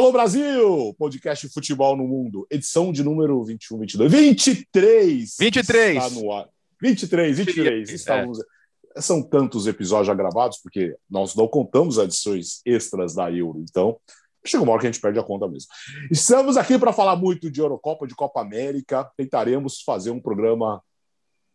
Alô Brasil, podcast futebol no mundo, edição de número 21, 22, 23. 23. Está no ar. 23, 23. Estamos... É. São tantos episódios já gravados, porque nós não contamos edições extras da Euro, então chega uma hora que a gente perde a conta mesmo. Estamos aqui para falar muito de Eurocopa, de Copa América. Tentaremos fazer um programa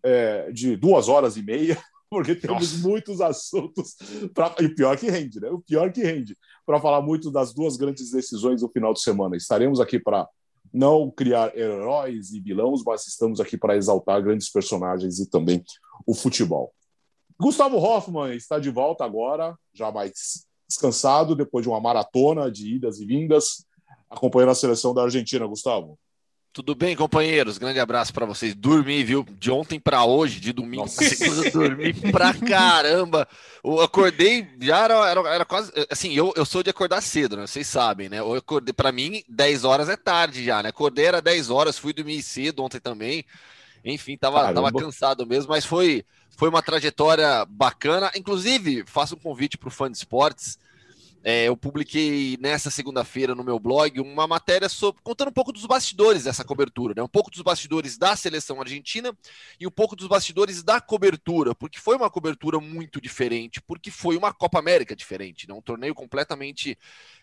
é, de duas horas e meia, porque temos Nossa. muitos assuntos. Pra... E o pior que rende, né? O pior que rende para falar muito das duas grandes decisões do final de semana. Estaremos aqui para não criar heróis e vilões, mas estamos aqui para exaltar grandes personagens e também o futebol. Gustavo Hoffman está de volta agora, já mais descansado, depois de uma maratona de idas e vindas, acompanhando a seleção da Argentina, Gustavo. Tudo bem, companheiros? Grande abraço para vocês. Dormi, viu? De ontem para hoje, de domingo para dormi pra caramba. Eu acordei, já era, era, era, quase. Assim, eu, eu sou de acordar cedo, né? Vocês sabem, né? Eu acordei, para mim, 10 horas é tarde já, né? Acordei era 10 horas, fui dormir cedo ontem também. Enfim, tava, tava cansado mesmo, mas foi, foi uma trajetória bacana. Inclusive, faço um convite para o fã de esportes. É, eu publiquei nessa segunda-feira no meu blog uma matéria sobre, contando um pouco dos bastidores dessa cobertura, né? um pouco dos bastidores da seleção argentina e um pouco dos bastidores da cobertura, porque foi uma cobertura muito diferente, porque foi uma Copa América diferente, né? um torneio completamente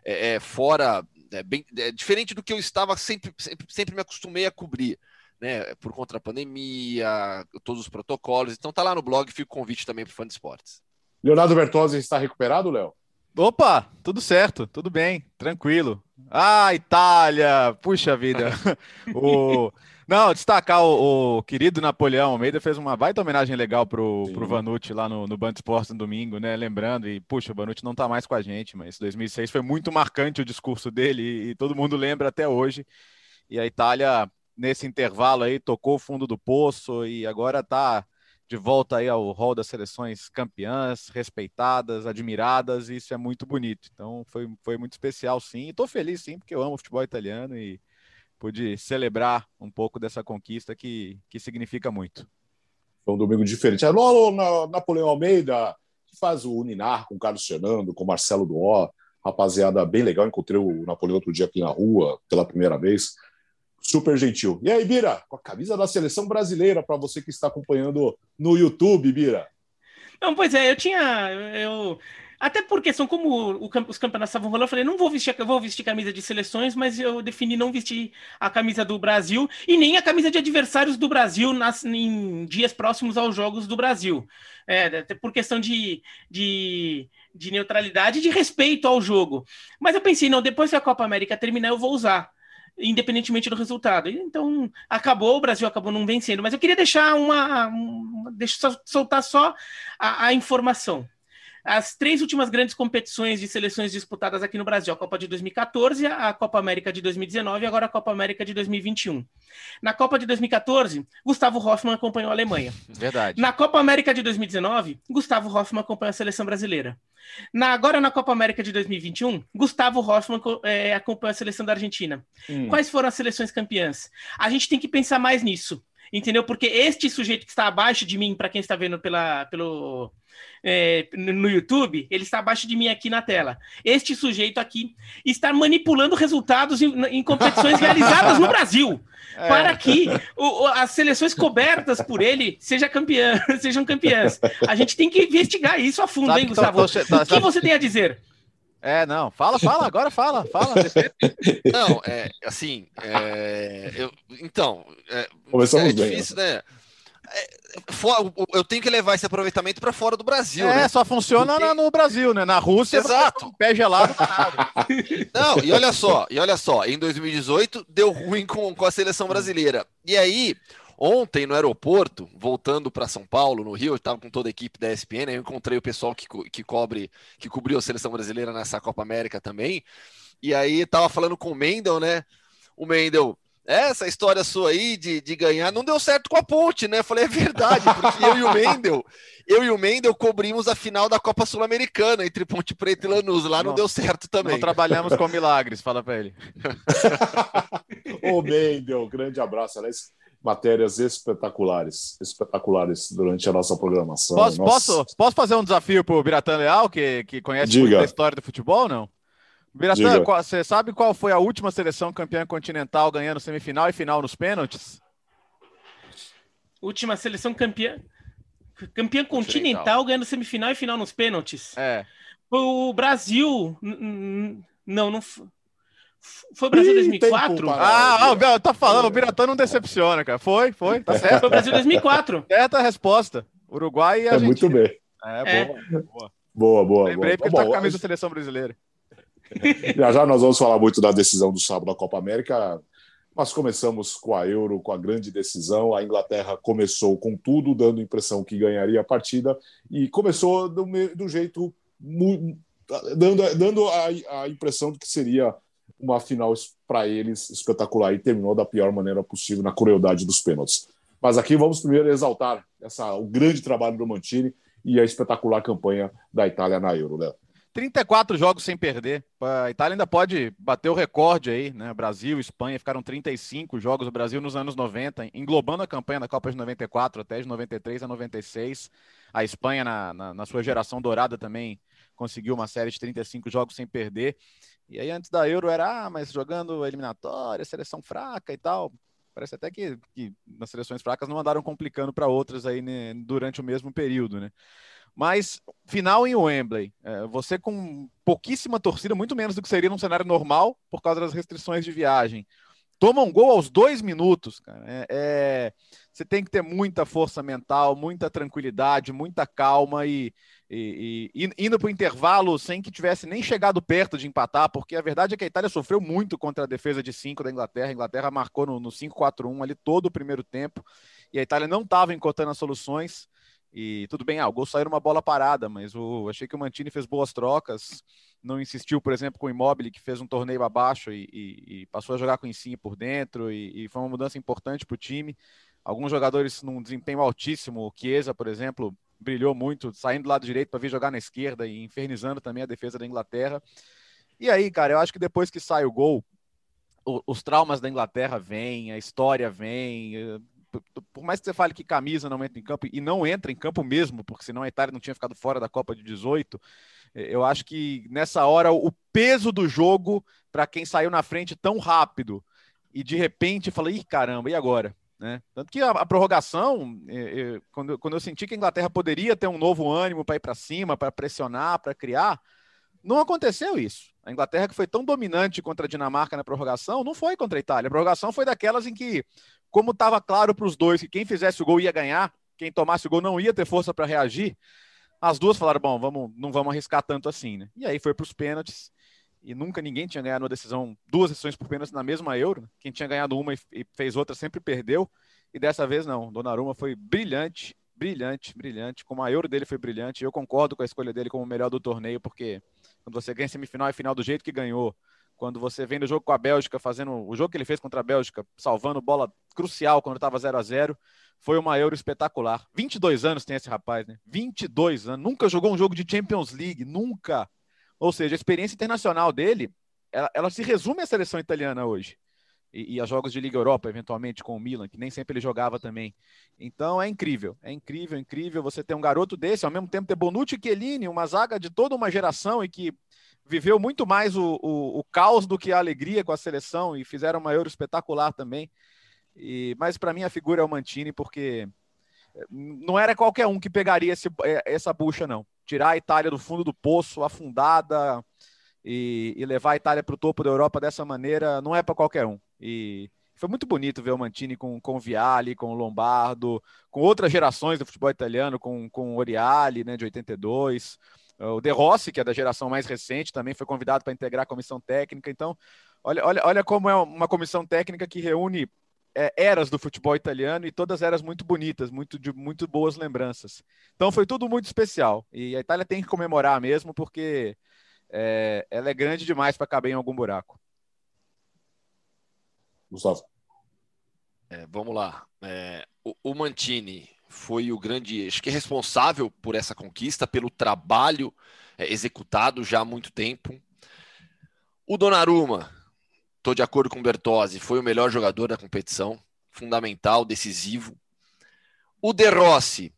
é, é, fora, é, bem, é, diferente do que eu estava sempre, sempre, sempre me acostumei a cobrir. Né, por conta da pandemia, todos os protocolos. Então tá lá no blog, fica o convite também para o fã de esportes. Leonardo Bertozzi está recuperado, Léo? Opa, tudo certo, tudo bem, tranquilo. Ah, Itália, puxa vida. o... Não, destacar o, o, querido Napoleão Almeida fez uma baita homenagem legal pro, pro Vanucci lá no, no Band Esportes no domingo, né? Lembrando, e puxa, o Vanucci não tá mais com a gente, mas 2006 foi muito marcante o discurso dele e, e todo mundo lembra até hoje. E a Itália, nesse intervalo aí, tocou o fundo do poço e agora tá de volta aí ao rol das seleções campeãs, respeitadas, admiradas, e isso é muito bonito. Então foi, foi muito especial, sim. Estou feliz, sim, porque eu amo futebol italiano e pude celebrar um pouco dessa conquista que, que significa muito. Foi um domingo diferente. Alô, na, Napoleão Almeida, que faz o Uninar com o Carlos Fernando, com o Marcelo Duó, rapaziada bem legal. Encontrei o Napoleão outro dia aqui na rua, pela primeira vez super gentil. E aí, Bira, com a camisa da seleção brasileira, para você que está acompanhando no YouTube, Bira. Não, pois é, eu tinha. Eu, até porque são como o, os campeonatos estavam rolando, eu falei, não vou vestir, vou vestir camisa de seleções, mas eu defini não vestir a camisa do Brasil e nem a camisa de adversários do Brasil nas, em dias próximos aos Jogos do Brasil. É, até por questão de, de, de neutralidade e de respeito ao jogo. Mas eu pensei, não, depois que a Copa América terminar, eu vou usar independentemente do resultado. Então, acabou, o Brasil acabou não vencendo, mas eu queria deixar uma. uma deixa soltar só a, a informação as três últimas grandes competições de seleções disputadas aqui no Brasil: a Copa de 2014, a Copa América de 2019 e agora a Copa América de 2021. Na Copa de 2014, Gustavo Hoffmann acompanhou a Alemanha. Verdade. Na Copa América de 2019, Gustavo Hoffmann acompanhou a seleção brasileira. Na, agora na Copa América de 2021, Gustavo Hoffmann é, acompanhou a seleção da Argentina. Hum. Quais foram as seleções campeãs? A gente tem que pensar mais nisso entendeu? Porque este sujeito que está abaixo de mim, para quem está vendo pela, pelo, é, no YouTube, ele está abaixo de mim aqui na tela. Este sujeito aqui está manipulando resultados em, em competições realizadas no Brasil. É. Para que o, as seleções cobertas por ele seja campeã, sejam campeãs. A gente tem que investigar isso a fundo, Sabe hein, Gustavo? Tô, tô, tô, o que você tem a dizer? É, não, fala, fala, agora fala, fala. Não, é, assim, é, eu, então, é, Começamos é difícil, bem, né? É, eu tenho que levar esse aproveitamento para fora do Brasil. É, né? só funciona Porque... no Brasil, né? Na Rússia, exato. Um pé gelado. Não, e olha só, e olha só, em 2018 deu ruim com, com a seleção brasileira. E aí, Ontem, no aeroporto, voltando para São Paulo, no Rio, eu estava com toda a equipe da ESPN, eu encontrei o pessoal que, que cobre, que cobriu a seleção brasileira nessa Copa América também. E aí estava falando com o Mendel, né? O Mendel, essa história sua aí de, de ganhar não deu certo com a ponte, né? Eu falei, é verdade, porque eu e o Mendel, eu e o Mendel cobrimos a final da Copa Sul-Americana entre Ponte Preta e Lanús. Lá não, não deu certo também. Não trabalhamos com milagres, fala para ele. Ô, Mendel, grande abraço. Aliás, matérias espetaculares, espetaculares durante a nossa programação. Posso, posso, posso fazer um desafio para o Biratan Leal, que, que conhece Diga. muito a história do futebol, não? Biratã, você sabe qual foi a última seleção campeã continental ganhando semifinal e final nos pênaltis? Última seleção campeã. Campeã continental ganhando semifinal e final nos pênaltis. É. O Brasil. Não, não. Foi o Brasil 2004? Ah, ah, tá falando, o Biratã não decepciona, cara. Foi, foi, tá certo. Foi o Brasil 2004. Certa a resposta. Uruguai e a É muito bem. É, é. boa. Boa, boa. boa Lembrei boa. porque tá com a camisa da seleção brasileira. Já já nós vamos falar muito da decisão do sábado da Copa América. Nós começamos com a Euro, com a grande decisão. A Inglaterra começou com tudo, dando a impressão que ganharia a partida, e começou do, do jeito. dando, dando a, a impressão de que seria uma final para eles espetacular e terminou da pior maneira possível na crueldade dos pênaltis. Mas aqui vamos primeiro exaltar essa, o grande trabalho do Mantini e a espetacular campanha da Itália na Euro, Léo. 34 jogos sem perder. A Itália ainda pode bater o recorde aí, né? Brasil, Espanha ficaram 35 jogos. O Brasil nos anos 90, englobando a campanha da Copa de 94 até de 93 a 96. A Espanha, na, na, na sua geração dourada, também conseguiu uma série de 35 jogos sem perder. E aí, antes da Euro, era, ah, mas jogando eliminatória, seleção fraca e tal. Parece até que, que nas seleções fracas não andaram complicando para outras aí né, durante o mesmo período, né? Mas final em Wembley, é, você com pouquíssima torcida, muito menos do que seria num cenário normal, por causa das restrições de viagem. Toma um gol aos dois minutos, cara. É, é, você tem que ter muita força mental, muita tranquilidade, muita calma e, e, e indo para o intervalo sem que tivesse nem chegado perto de empatar, porque a verdade é que a Itália sofreu muito contra a defesa de 5 da Inglaterra. A Inglaterra marcou no, no 5-4-1 ali todo o primeiro tempo e a Itália não estava encontrando as soluções. E tudo bem, ah, o gol saiu uma bola parada, mas o, achei que o Mantini fez boas trocas, não insistiu, por exemplo, com o Immobile, que fez um torneio abaixo e, e, e passou a jogar com o Insigne por dentro, e, e foi uma mudança importante para o time. Alguns jogadores num desempenho altíssimo, o Chiesa, por exemplo, brilhou muito, saindo do lado direito para vir jogar na esquerda e infernizando também a defesa da Inglaterra. E aí, cara, eu acho que depois que sai o gol, os traumas da Inglaterra vêm, a história vem, por mais que você fale que camisa não entra em campo, e não entra em campo mesmo, porque senão a Itália não tinha ficado fora da Copa de 18, eh, eu acho que nessa hora o peso do jogo, para quem saiu na frente tão rápido, e de repente fala, ih, caramba, e agora? Né? Tanto que a, a prorrogação, eh, eh, quando, quando eu senti que a Inglaterra poderia ter um novo ânimo para ir para cima, para pressionar, para criar, não aconteceu isso. A Inglaterra, que foi tão dominante contra a Dinamarca na prorrogação, não foi contra a Itália. A prorrogação foi daquelas em que como estava claro para os dois que quem fizesse o gol ia ganhar, quem tomasse o gol não ia ter força para reagir, as duas falaram: bom, vamos, não vamos arriscar tanto assim, né? E aí foi para os pênaltis. E nunca ninguém tinha ganhado uma decisão, duas decisões por pênaltis na mesma Euro. Quem tinha ganhado uma e fez outra sempre perdeu. E dessa vez não. Donnarumma foi brilhante, brilhante, brilhante. Como a Euro dele foi brilhante. Eu concordo com a escolha dele como o melhor do torneio, porque quando você ganha semifinal e final do jeito que ganhou, quando você vem no jogo com a Bélgica, fazendo o jogo que ele fez contra a Bélgica, salvando bola crucial quando estava 0 a 0 foi uma Euro espetacular. 22 anos tem esse rapaz, né? 22 anos. Nunca jogou um jogo de Champions League, nunca. Ou seja, a experiência internacional dele, ela, ela se resume à seleção italiana hoje. E, e, a jogos de Liga Europa, eventualmente, com o Milan, que nem sempre ele jogava também. Então é incrível, é incrível, incrível você ter um garoto desse, ao mesmo tempo ter Bonucci e Chiellini, uma zaga de toda uma geração e que viveu muito mais o, o, o, caos do que a alegria com a seleção e fizeram uma Euro espetacular também. E, mas para mim a figura é o Mantini, porque não era qualquer um que pegaria esse, eh, essa bucha, não. Tirar a Itália do fundo do poço, afundada, e, e levar a Itália para o topo da Europa dessa maneira, não é para qualquer um. E foi muito bonito ver o Mantini com, com o Viali, com o Lombardo, com outras gerações do futebol italiano, com, com o Oriali, né, de 82 o De Rossi, que é da geração mais recente, também foi convidado para integrar a comissão técnica. Então, olha, olha, olha como é uma comissão técnica que reúne é, eras do futebol italiano e todas eras muito bonitas, muito de muito boas lembranças. Então foi tudo muito especial. E a Itália tem que comemorar mesmo, porque é, ela é grande demais para caber em algum buraco. Gustavo. É, vamos lá. É, o, o Mantini foi o grande, acho que é responsável por essa conquista, pelo trabalho é, executado já há muito tempo. O Donnarumma, estou de acordo com o Bertozzi, foi o melhor jogador da competição, fundamental, decisivo. O De Rossi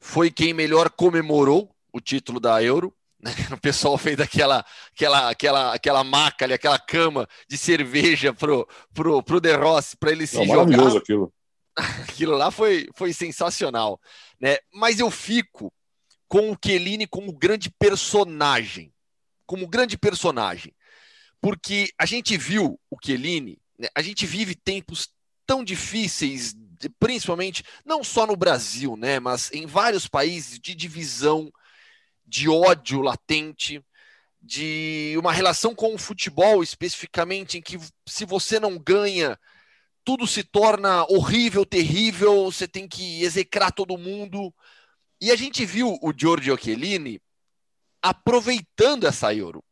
foi quem melhor comemorou o título da Euro, Né? O pessoal fez aquela, aquela, aquela, aquela maca ali, aquela cama de cerveja pro, pro, pro De Rossi para ele se Não, jogar. Maravilhoso aquilo. Aquilo lá foi, foi sensacional, né? Mas eu fico com o Chiellini como grande personagem, como grande personagem, porque a gente viu o Chiellini, né? a gente vive tempos tão difíceis, principalmente não só no Brasil, né? Mas em vários países de divisão de ódio latente, de uma relação com o futebol especificamente, em que se você não ganha, tudo se torna horrível, terrível, você tem que execrar todo mundo. E a gente viu o Giorgio Chiellini aproveitando essa Euro.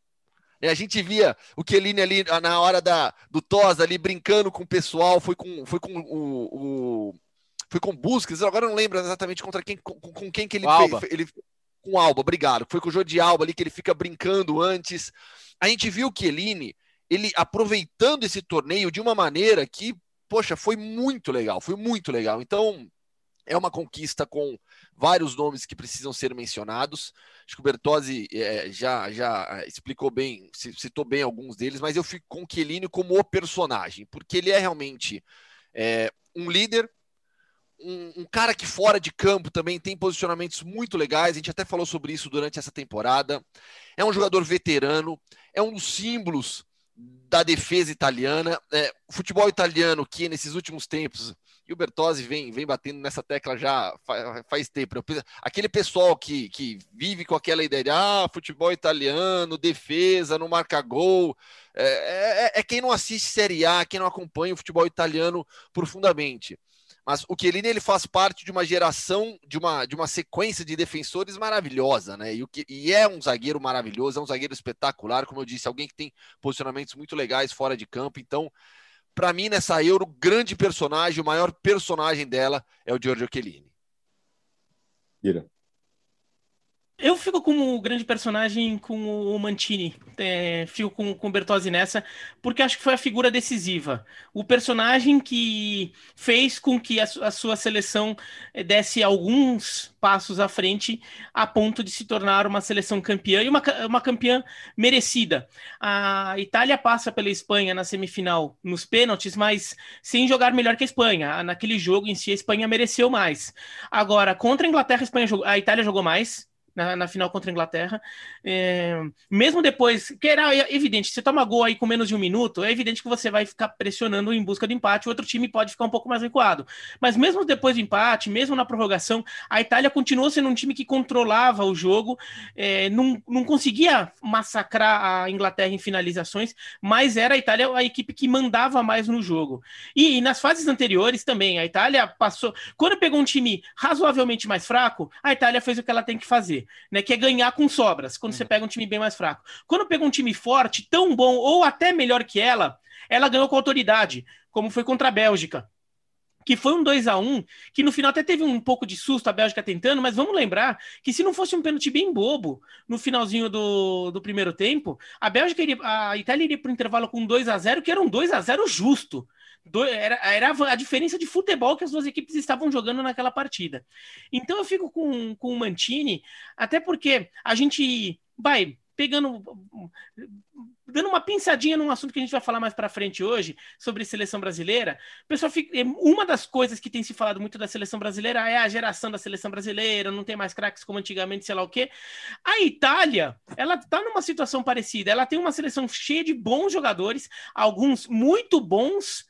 A gente via o Chiellini ali na hora da, do Tosa ali brincando com o pessoal, foi com, foi com o, o foi com Busquets, agora não lembro exatamente contra quem com, com quem que ele fez, ele com o Alba, obrigado. Foi com o Jordi Alba ali que ele fica brincando antes. A gente viu que Eline, ele aproveitando esse torneio de uma maneira que, poxa, foi muito legal, foi muito legal. Então, é uma conquista com vários nomes que precisam ser mencionados. Acho que o Bertozzi é, já, já explicou bem, citou bem alguns deles, mas eu fico com o Chiellini como o personagem, porque ele é realmente é, um líder um, um, cara que fora de campo também tem posicionamentos muito legais. A gente até falou sobre isso durante essa temporada. É um jogador veterano, é um dos símbolos da defesa italiana. É, o futebol italiano que nesses últimos tempos e o Bertozzi vem, vem batendo nessa tecla já faz, tempo. Né? Aquele pessoal que, que vive com aquela ideia de ah, futebol italiano, defesa, não marca gol. É, é, é quem não assiste Série A, quem não acompanha o futebol italiano profundamente. Mas o Chiellini ele faz parte de uma geração, de uma, de uma sequência de defensores maravilhosa, né? E, o que, e é um zagueiro maravilhoso, é um zagueiro espetacular, como eu disse, alguém que tem posicionamentos muito legais fora de campo. Então, para mim, nessa Euro, grande personagem, o maior personagem dela é o Giorgio Chiellini. Ira. Eu fico como grande personagem com o Mantini, é, fico com, com o Bertozzi nessa, porque acho que foi a figura decisiva. O personagem que fez com que a, a, sua seleção eh, desse alguns passos à frente a ponto de se tornar uma seleção campeã e uma, uma campeã merecida. A Itália passa pela Espanha na semifinal nos pênaltis, mas sem jogar melhor que a Espanha. Naquele jogo em si, a Espanha mereceu mais. Agora, contra a Inglaterra, a, Espanha, a Itália jogou mais na, na final contra a Inglaterra. É, mesmo depois, que era evidente, você toma gol aí com menos de um minuto, é evidente que você vai ficar pressionando em busca do empate, o outro time pode ficar um pouco mais recuado. Mas mesmo depois do empate, mesmo na prorrogação, a Itália continuou sendo um time que controlava o jogo, é, não, não conseguia massacrar a Inglaterra em finalizações, mas era a Itália a equipe que mandava mais no jogo. E, e nas fases anteriores também, a Itália passou. Quando pegou um time razoavelmente mais fraco, a Itália fez o que ela tem que fazer né? Que é ganhar com sobras, quando uhum. você pega um time bem mais fraco. Quando pega um time forte, tão bom ou até melhor que ela, ela ganhou com autoridade, como foi contra a Bélgica. Que foi um 2 a 1 que no final até teve um pouco de susto a Bélgica tentando, mas vamos lembrar que se não fosse um pênalti bem bobo no finalzinho do, do primeiro tempo, a Bélgica iria, a Itália iria para o intervalo com 2 a 0 que era um 2 a 0 justo. Do, era, era a diferença de futebol que as duas equipes estavam jogando naquela partida. Então eu fico com, com o Mantini, até porque a gente vai pegando dando uma pinçadinha num assunto que a gente vai falar mais para frente hoje sobre seleção brasileira. Pessoal, é, uma das coisas que tem se falado muito da seleção brasileira é a geração da seleção brasileira, não tem mais craques como antigamente, sei lá o quê. A Itália, ela tá numa situação parecida. Ela tem uma seleção cheia de bons jogadores, alguns muito bons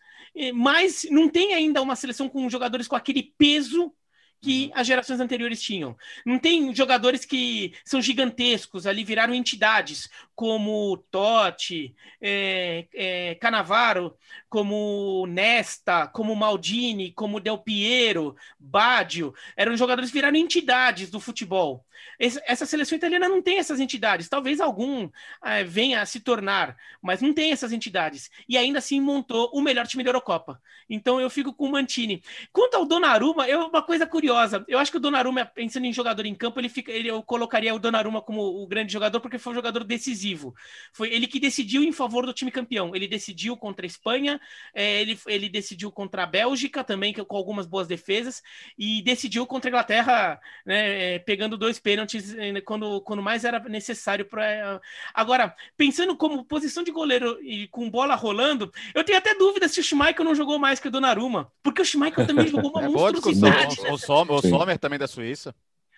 mas não tem ainda uma seleção com jogadores com aquele peso que uhum. as gerações anteriores tinham. Não tem jogadores que são gigantescos, ali viraram entidades, como Totti, é, é, Canavaro, como Nesta, como Maldini, como Del Piero, Baggio. Eram jogadores que viraram entidades do futebol. essa seleção italiana não tem essas entidades. Talvez algum é, venha a se tornar, mas não tem essas entidades. E ainda assim montou o melhor time da Eurocopa. Então eu fico com o Mantini. Quanto ao Donnarumma, eu, uma coisa curiosa curiosa. Eu acho que o Donnarumma, pensando em jogador em campo, ele fica, ele, eu colocaria o Donnarumma como o grande jogador porque foi um jogador decisivo. Foi ele que decidiu em favor do time campeão. Ele decidiu contra a Espanha, é, ele, ele decidiu contra a Bélgica também, com algumas boas defesas, e decidiu contra a Inglaterra, né, é, pegando dois pênaltis é, quando, quando mais era necessário para. Agora, pensando como posição de goleiro e com bola rolando, eu tenho até dúvida se o Schmeichel não jogou mais que o Donnarumma, porque o Schmeichel também jogou uma é monstruosidade. O, o, Sommer, o Sommer também da Suíça.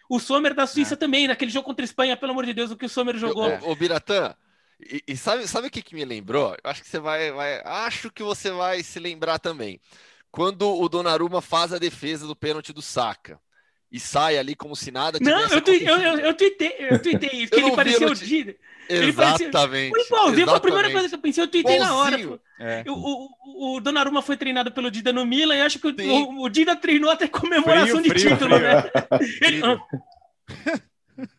O Sommer da Suíça é. também, naquele jogo contra a Espanha, pelo amor de Deus, o que o Sommer jogou. O, o Biratã, e, e, sabe, sabe o que, que me lembrou? Eu acho que você vai, vai. Acho que você vai se lembrar também. Quando o Donnarumma faz a defesa do pênalti do Saca e sai ali como se nada Não, eu, tu, eu, eu, eu, tuitei, eu tuitei isso, que ele parecia o Dida. Exatamente. Foi igualzinho, foi a primeira coisa que eu pensei, eu tuitei na hora. É. O, o, o Donnarumma foi treinado pelo Dida no Milan e acho que o, o, Dida treinou até comemoração frio, de frio, título, frio. né? Ele...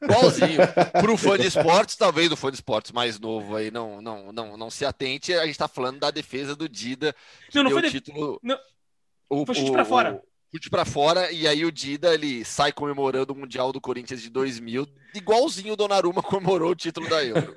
Igualzinho. Para o fã de esportes, talvez o fã de esportes mais novo aí não, não, não, não se atente, a gente está falando da defesa do Dida. Não, não foi o título. Não. O, foi chute para fora chute para fora e aí o Dida ele sai comemorando o Mundial do Corinthians de 2000, igualzinho o Donnarumma comemorou o título da Euro.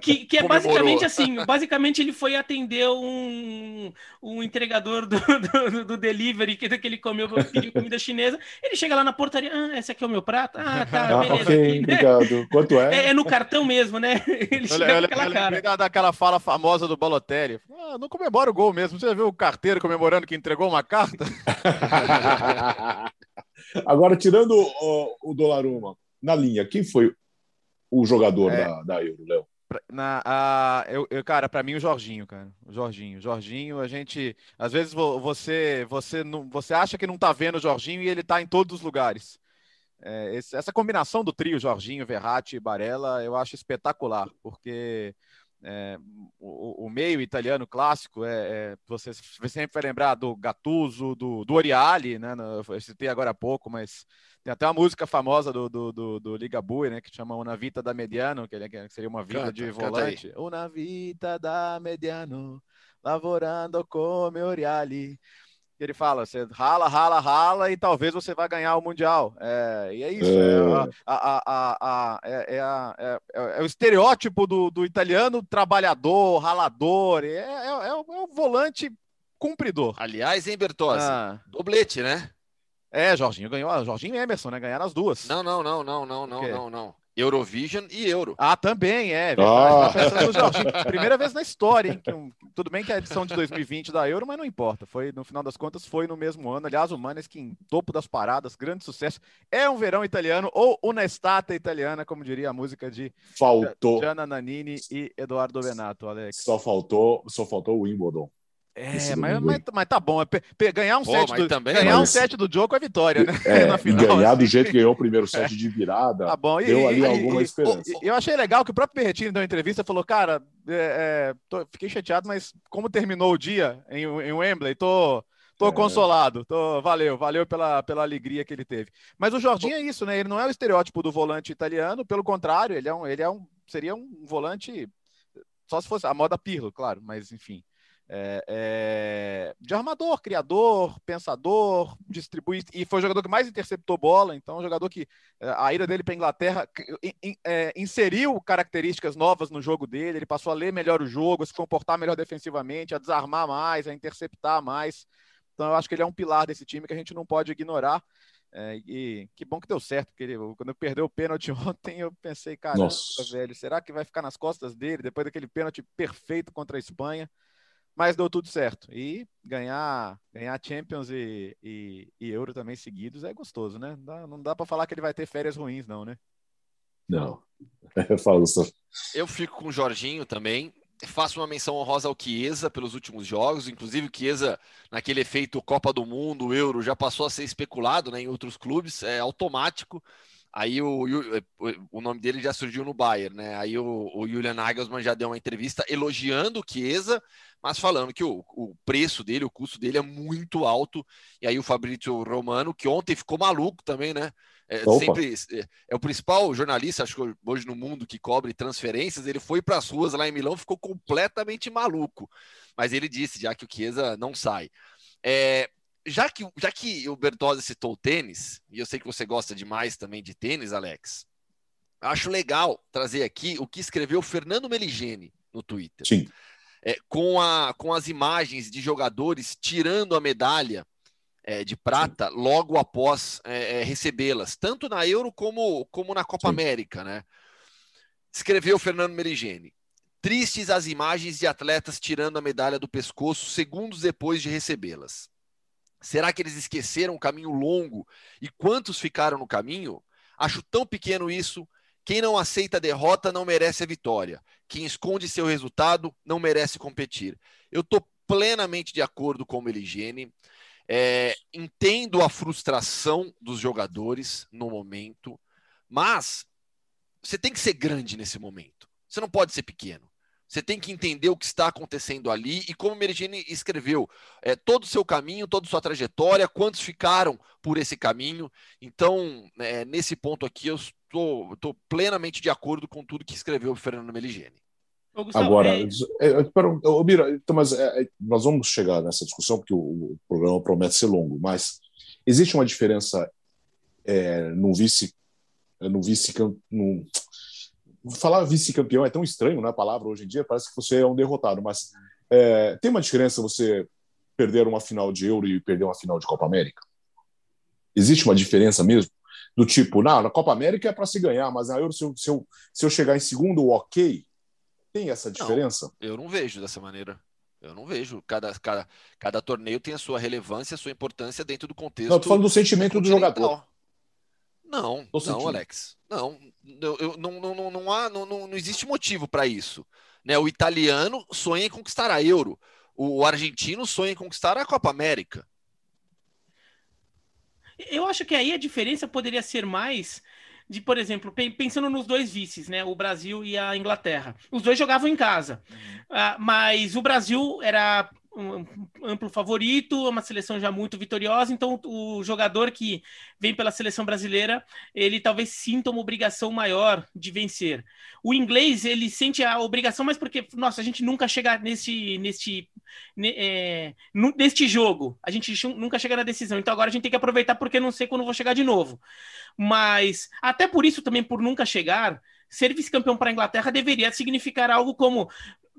que, que é basicamente assim, basicamente ele foi atender um, um entregador do, do, do delivery que, que ele comeu, pediu comida chinesa, ele chega lá na portaria, ah, esse aqui é o meu prato? Ah, tá, ah, beleza. Okay, aqui, né? obrigado. Quanto é? é? é? no cartão mesmo, né? Ele chega com aquela cara. daquela fala famosa do Balotelli, ah, não comemora o gol mesmo, você já viu o carteiro comemorando que entregou uma carta? Agora, tirando o, o Donnarumma na linha, quem foi o jogador é, da, da Euro, Léo? Na, a, eu, eu, cara, para mim o Jorginho, cara, o Jorginho, Jorginho, a gente, às vezes você, você, não, você acha que não tá vendo o Jorginho e ele tá em todos os lugares. É, esse, essa combinação do trio Jorginho, Verratti e Barella, eu acho espetacular, porque é, o, o, meio italiano clássico é, é, você sempre vai lembrar do Gattuso, do, do Oriali, né? Eu citei agora há pouco, mas tem até uma música famosa do, do, do, do Ligabue, né? Que chama Una Vita da Mediano, que, que seria uma vida canta, de volante. Una Vita da Mediano, lavorando come Oriali ele fala, você rala, rala, rala e talvez você vá ganhar o Mundial. É, e é isso. É, é, é, é, o estereótipo do, do italiano trabalhador, ralador. É, é, o volante cumpridor. Aliás, hein, Bertozzi? Ah. Doblete, né? É, Jorginho ganhou. Jorginho e Emerson, né? Ganharam as duas. Não, não, não, não, não, não, não, não. Eurovision e Euro. Ah, também é. Ah. Primeira vez na história, hein? Um, tudo bem que é a edição de 2020 da Euro, mas não importa. Foi no final das contas foi no mesmo ano. Aliás, o Maneskin topo das paradas, grande sucesso. É um verão italiano ou uma estátua italiana, como diria a música de faltou Gianna Nannini e Eduardo Benato, Alex. Só faltou, só faltou o Wimbledon. É, mas, mas, mas, tá bom. É ganhar um Pô, set do, também, ganhar mas... um set do jogo é vitória, né? É, Na final, ganhar assim. do jeito que ganhou o primeiro set é. de virada. Tá bom. E, deu ali e, alguma e, esperança. eu achei legal que o próprio Berretini deu uma entrevista e falou: Cara, é, é, tô, fiquei chateado, mas como terminou o dia em, em Wembley, tô. Tô é. consolado, tô, valeu, valeu pela, pela alegria que ele teve. Mas o Jorginho é isso, né? Ele não é o estereótipo do volante italiano, pelo contrário, ele é um, ele é um, seria um volante, só se fosse a moda Pirlo, claro, mas enfim. É, é, de armador, criador, pensador, distribui e foi o jogador que mais interceptou bola. Então, um jogador que é, a ida dele para a Inglaterra é, inseriu características novas no jogo dele. Ele passou a ler melhor o jogo, a se comportar melhor defensivamente, a desarmar mais, a interceptar mais. Então, eu acho que ele é um pilar desse time que a gente não pode ignorar. É, e que bom que deu certo, porque ele, quando eu perdeu o pênalti ontem, eu pensei, cara, velho, será que vai ficar nas costas dele depois daquele pênalti perfeito contra a Espanha? Mas deu tudo certo. E ganhar, ganhar Champions e, e, e Euro também seguidos é gostoso, né? Não dá, não dá para falar que ele vai ter férias ruins, não, né? Não. Eu falo só. Eu fico com o Jorginho também. Faço uma menção honrosa ao Chiesa pelos últimos jogos, inclusive o Chiesa, naquele efeito Copa do Mundo, Euro, já passou a ser especulado né, em outros clubes, é automático. Aí o, o, nome dele já surgiu no Bayern, né? Aí o, o Julian Nagelsmann já deu uma entrevista elogiando o Chiesa, mas falando que o, o preço dele, o custo dele é muito alto. E aí o Fabrício Romano, que ontem ficou maluco também, né? É, sempre é, é, o principal jornalista, acho que hoje no mundo que cobre transferências. Ele foi para as ruas lá em Milão, ficou completamente maluco. Mas ele disse já que o Chiesa não sai. É, já que, já que o Bertozzi citou o tênis, e eu sei que você gosta demais também de tênis, Alex, acho legal trazer aqui o que escreveu Fernando Meligeni no Twitter. Sim. É, com, a, com as imagens de jogadores tirando a medalha é, de prata Sim. logo após é, é, recebê-las, tanto na Euro como, como na Copa Sim. América, né? Escreveu Fernando Meligeni. Tristes as imagens de atletas tirando a medalha do pescoço segundos depois de recebê-las. Será que eles esqueceram o caminho longo e quantos ficaram no caminho? Acho tão pequeno isso. Quem não aceita a derrota não merece a vitória. Quem esconde seu resultado não merece competir. Eu estou plenamente de acordo com o Meligene. É, entendo a frustração dos jogadores no momento, mas você tem que ser grande nesse momento. Você não pode ser pequeno. Você tem que entender o que está acontecendo ali e como Merigini escreveu, é, todo o seu caminho, toda a sua trajetória, quantos ficaram por esse caminho. Então, é, nesse ponto aqui, eu estou, estou plenamente de acordo com tudo que escreveu o Fernando Meligeni. Agora, é... Mira, então, mas é, é, nós vamos chegar nessa discussão porque o, o, programa promete ser longo, mas existe uma diferença é, no vice, no vice, no, falar vice-campeão é tão estranho, né? A palavra hoje em dia parece que você é um derrotado, mas é, tem uma diferença você perder uma final de Euro e perder uma final de Copa América? Existe uma diferença mesmo? Do tipo, não, na Copa América é para se ganhar, mas na Euro, se eu, se eu, se eu chegar em segundo, ok. Tem essa diferença? Não, eu não vejo dessa maneira. Eu não vejo. Cada, cada, cada torneio tem a sua relevância, a sua importância dentro do contexto. Não, eu tô falando do sentimento do jogador. Não, não, Alex. Não, eu, eu, não, não, não, há, não, não, não existe motivo para isso. Né? O italiano sonha em conquistar a Euro. O argentino sonha em conquistar a Copa América. Eu acho que aí a diferença poderia ser mais de, por exemplo, pensando nos dois vices, né? O Brasil e a Inglaterra. Os dois jogavam em casa. Uhum. Uh, mas o Brasil era um amplo favorito, uma seleção já muito vitoriosa, então o jogador que vem pela seleção brasileira, ele talvez sinta uma obrigação maior de vencer. O inglês, ele sente a obrigação, mas porque, nossa, a gente nunca chega nesse, nesse, é, neste jogo, a gente nunca chega na decisão, então agora a gente tem que aproveitar porque não sei quando vou chegar de novo. Mas, até por isso também, por nunca chegar, ser vice-campeão para a Inglaterra deveria significar algo como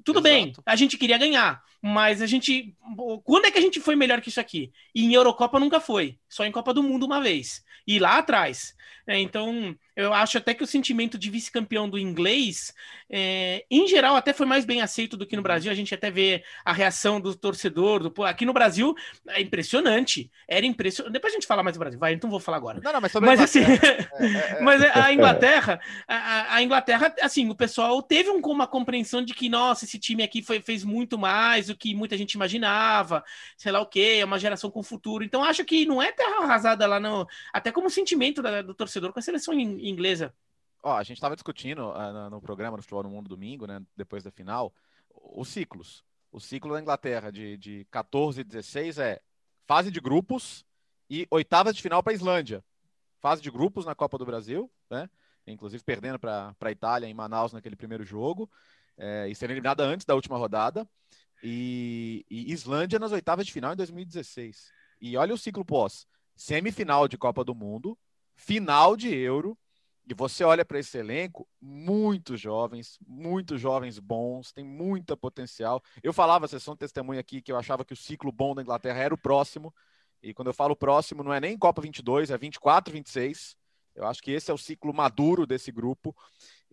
tudo Exato. bem, a gente queria ganhar, mas a gente. Quando é que a gente foi melhor que isso aqui? E em Eurocopa nunca foi, só em Copa do Mundo uma vez. E lá atrás. É, então, eu acho até que o sentimento de vice-campeão do inglês, é, em geral, até foi mais bem aceito do que no uhum. Brasil. A gente até vê a reação do torcedor. Do, aqui no Brasil é impressionante. Era impressionante. Depois a gente fala mais do Brasil, vai, então vou falar agora. Não, não, mas mas, assim, é, é, é, mas a Inglaterra, a, a, Inglaterra, assim, o pessoal teve um, uma compreensão de que, nossa, esse time aqui foi, fez muito mais do que muita gente imaginava, sei lá o quê, é uma geração com futuro. Então, acho que não é terra arrasada lá, não. Até como sentimento da, do torcedor com a seleção inglesa. Ó, a gente estava discutindo uh, no programa do Futebol no Mundo domingo, né, depois da final, os ciclos. O ciclo da Inglaterra de, de 14 e 16 é fase de grupos e oitavas de final para a Islândia. Fase de grupos na Copa do Brasil, né? Inclusive perdendo para a Itália em Manaus naquele primeiro jogo. É, e sendo eliminada antes da última rodada. E, e Islândia nas oitavas de final em 2016. E olha o ciclo pós: semifinal de Copa do Mundo, final de Euro, e você olha para esse elenco, muitos jovens, muitos jovens bons, tem muita potencial. Eu falava, vocês são testemunha aqui, que eu achava que o ciclo bom da Inglaterra era o próximo. E quando eu falo próximo, não é nem Copa 22, é 24, 26. Eu acho que esse é o ciclo maduro desse grupo.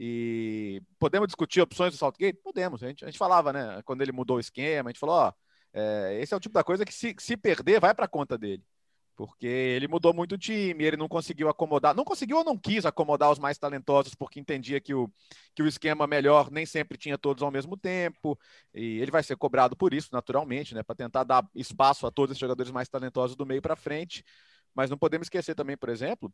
E podemos discutir opções do Saltgate? Podemos. A gente, a gente falava, né? Quando ele mudou o esquema, a gente falou: ó, é, esse é o tipo da coisa que se, se perder, vai para conta dele porque ele mudou muito o time, ele não conseguiu acomodar, não conseguiu ou não quis acomodar os mais talentosos, porque entendia que o, que o esquema melhor nem sempre tinha todos ao mesmo tempo, e ele vai ser cobrado por isso, naturalmente, né, para tentar dar espaço a todos os jogadores mais talentosos do meio para frente, mas não podemos esquecer também, por exemplo,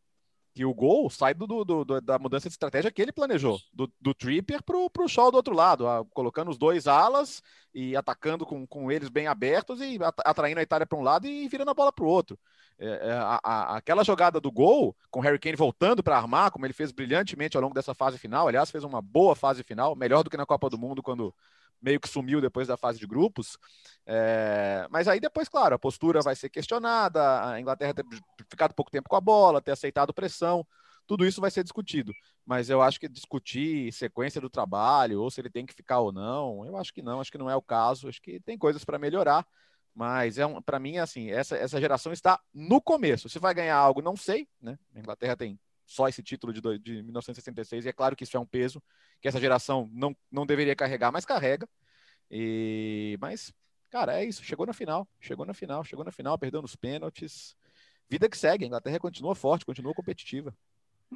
que o gol sai do, do, do, da mudança de estratégia que ele planejou, do, do Tripper para o Shaw do outro lado, a, colocando os dois alas e atacando com, com eles bem abertos e atraindo a Itália para um lado e virando a bola para o outro. É, é, a, a, aquela jogada do gol, com Harry Kane voltando para armar, como ele fez brilhantemente ao longo dessa fase final, aliás, fez uma boa fase final, melhor do que na Copa do Mundo, quando meio que sumiu depois da fase de grupos. É, mas aí depois, claro, a postura vai ser questionada, a Inglaterra ter ficado pouco tempo com a bola, ter aceitado pressão, tudo isso vai ser discutido. Mas eu acho que discutir sequência do trabalho, ou se ele tem que ficar ou não, eu acho que não, acho que não é o caso, acho que tem coisas para melhorar. Mas é um, para mim, assim, essa, essa geração está no começo. Se vai ganhar algo, não sei, né? A Inglaterra tem só esse título de, de 1966, e é claro que isso é um peso que essa geração não, não deveria carregar, mas carrega. E, mas Cara, é isso. Chegou na final. Chegou na final. Chegou na final, perdeu nos pênaltis. Vida que segue. A Inglaterra continua forte, continua competitiva.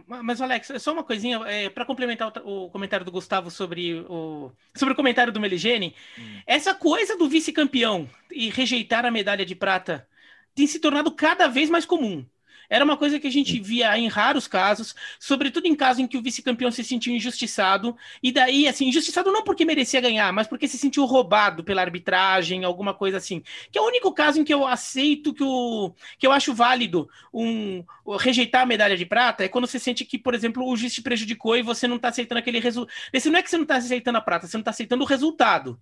Mas, Alex, só uma coisinha, é, para complementar o, o, comentário do Gustavo sobre o, sobre o comentário do Meligeni, hum. essa coisa do vice-campeão e rejeitar a medalha de prata tem se tornado cada vez mais comum. Era uma coisa que a gente via em raros casos, sobretudo em casos em que o vice-campeão se sentiu injustiçado, e daí, assim, injustiçado não porque merecia ganhar, mas porque se sentiu roubado pela arbitragem, alguma coisa assim. Que é o único caso em que eu aceito que, o, que eu acho válido um, rejeitar a medalha de prata, é quando você sente que, por exemplo, o juiz te prejudicou e você não está aceitando aquele resultado. Esse não é que você não está aceitando a prata, você não está aceitando o resultado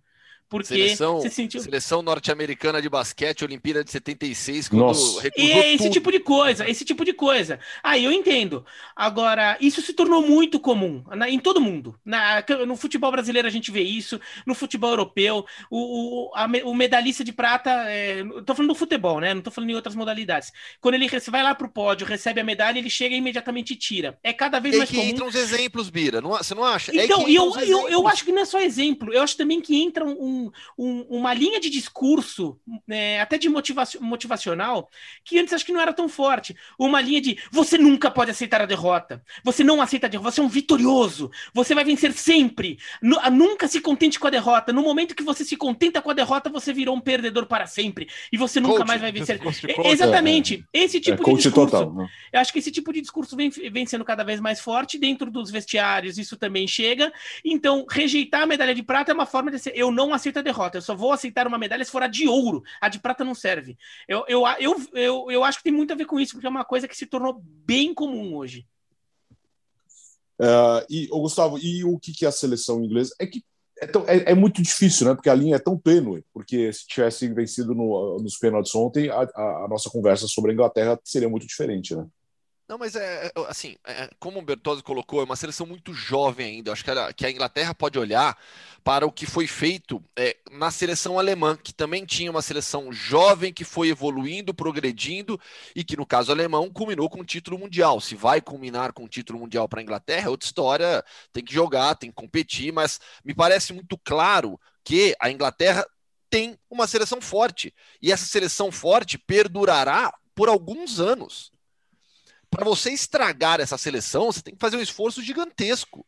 porque seleção, sentiu... seleção norte-americana de basquete, Olimpíada de 76, quando Nossa. E é esse tudo. tipo de coisa, esse tipo de coisa. Aí ah, eu entendo. Agora, isso se tornou muito comum na, em todo mundo. Na, no futebol brasileiro a gente vê isso, no futebol europeu, o, o, a, o medalhista de prata, é, tô falando do futebol, né? Não tô falando em outras modalidades. Quando ele vai lá pro pódio, recebe a medalha, ele chega e imediatamente tira. É cada vez e mais que comum. entram os exemplos, Bira. Não, você não acha? Então, é eu, eu, eu acho que não é só exemplo. Eu acho também que entra um um, uma linha de discurso, né, até de motivaci motivacional, que antes acho que não era tão forte. Uma linha de você nunca pode aceitar a derrota, você não aceita a derrota, você é um vitorioso, você vai vencer sempre, nunca se contente com a derrota. No momento que você se contenta com a derrota, você virou um perdedor para sempre e você nunca coach, mais vai vencer. Coach, Exatamente, é, esse tipo é, de discurso. Total, né? Eu acho que esse tipo de discurso vem, vem sendo cada vez mais forte dentro dos vestiários, isso também chega. Então, rejeitar a medalha de prata é uma forma de ser eu não aceito a derrota. Eu só vou aceitar uma medalha se for a de ouro. A de prata não serve. Eu, eu, eu, eu, eu acho que tem muito a ver com isso, porque é uma coisa que se tornou bem comum hoje. Uh, e, o Gustavo, e o que, que é a seleção inglesa? É que é, tão, é, é, muito difícil, né? Porque a linha é tão tênue. Porque se tivesse vencido no, nos pênaltis ontem, a, a, a, nossa conversa sobre a Inglaterra seria muito diferente, né? Não, mas é, é assim, é, como o Bertozzi colocou, é uma seleção muito jovem ainda. Eu acho que a, que a Inglaterra pode olhar para o que foi feito é, na seleção alemã, que também tinha uma seleção jovem que foi evoluindo, progredindo e que, no caso alemão, culminou com o título mundial. Se vai culminar com o título mundial para a Inglaterra, é outra história, tem que jogar, tem que competir, mas me parece muito claro que a Inglaterra tem uma seleção forte e essa seleção forte perdurará por alguns anos para você estragar essa seleção, você tem que fazer um esforço gigantesco.